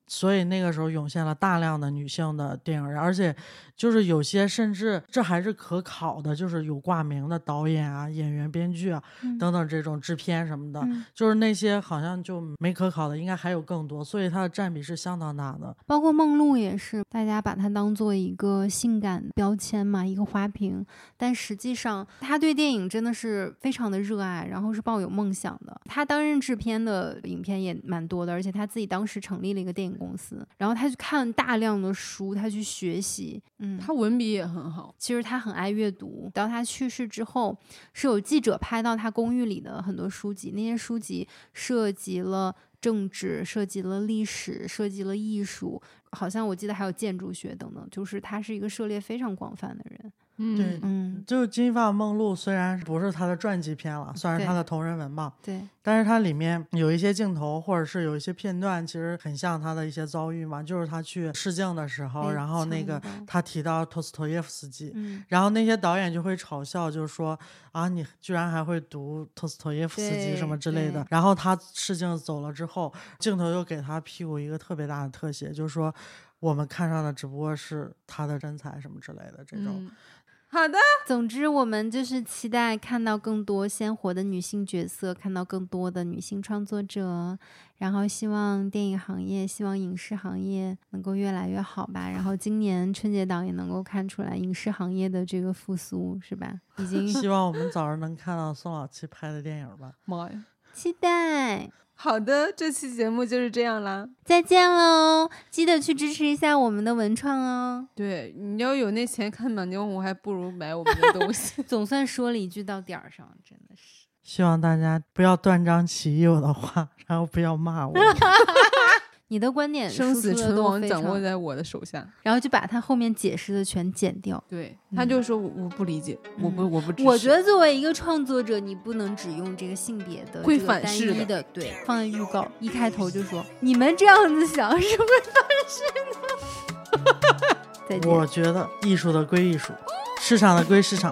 Speaker 6: 所以那个时候涌现了大量的女性的电影人，而且就是有些甚至这还是可考的，就是有挂名的导演啊、演员、编剧啊等等这种制片什么的，就是那些好像就没可考的，应该还有更多，所以它的占比是相当大的。
Speaker 2: 包括梦露也是，大家把它当做一个性感标签嘛，一个花瓶，但实际上他对电影真的是非常的热爱，然后是抱有梦想的。他担任制片的影片也蛮多的，而且他自己当时成立了一个电影。公司，然后他去看大量的书，他去学习，嗯，
Speaker 5: 他文笔也很好。
Speaker 2: 其实他很爱阅读。到他去世之后，是有记者拍到他公寓里的很多书籍，那些书籍涉及了政治，涉及了历史，涉及了艺术，好像我记得还有建筑学等等。就是他是一个涉猎非常广泛的人。
Speaker 5: 嗯，
Speaker 6: 对，
Speaker 2: 嗯，
Speaker 6: 就《金发梦露》虽然不是他的传记片了，算是他的同人文吧。
Speaker 2: 对，
Speaker 6: 但是它里面有一些镜头，或者是有一些片段，其实很像他的一些遭遇嘛。就是他去试镜的时候，然后那个他提到托斯托耶夫斯基，
Speaker 2: 嗯、
Speaker 6: 然后那些导演就会嘲笑，就是说啊，你居然还会读托斯托耶夫斯基什么之类的。然后他试镜走了之后，镜头又给他屁股一个特别大的特写，就是说我们看上的只不过是他的身材什么之类的这种。
Speaker 5: 嗯好的，
Speaker 2: 总之我们就是期待看到更多鲜活的女性角色，看到更多的女性创作者，然后希望电影行业、希望影视行业能够越来越好吧。然后今年春节档也能够看出来影视行业的这个复苏，是吧？已经
Speaker 6: 希望我们早日能看到宋老七拍的电影吧。
Speaker 5: 妈呀，
Speaker 2: 期待。
Speaker 5: 好的，这期节目就是这样啦，
Speaker 2: 再见喽！记得去支持一下我们的文创哦。
Speaker 5: 对，你要有那钱看满江红，还不如买我们的东西。[laughs]
Speaker 2: 总算说了一句到点儿上，真的是。
Speaker 6: 希望大家不要断章取义我的话，然后不要骂我。[laughs]
Speaker 2: 你的观点，
Speaker 5: 生死存亡掌握在我的手下，
Speaker 2: 然后就把他后面解释的全剪掉。
Speaker 5: 对，他就说我不理解，我不我不支持。
Speaker 2: 我觉得作为一个创作者，你不能只用这个性别的
Speaker 5: 会反噬
Speaker 2: 的，对，放在预告一开头就说 [laughs] 你们这样子想是会反噬的。[laughs] 再见。
Speaker 6: 我觉得艺术的归艺术，市场的归市场。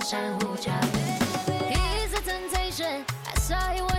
Speaker 1: 珊瑚礁。He's a temptation, I saw you.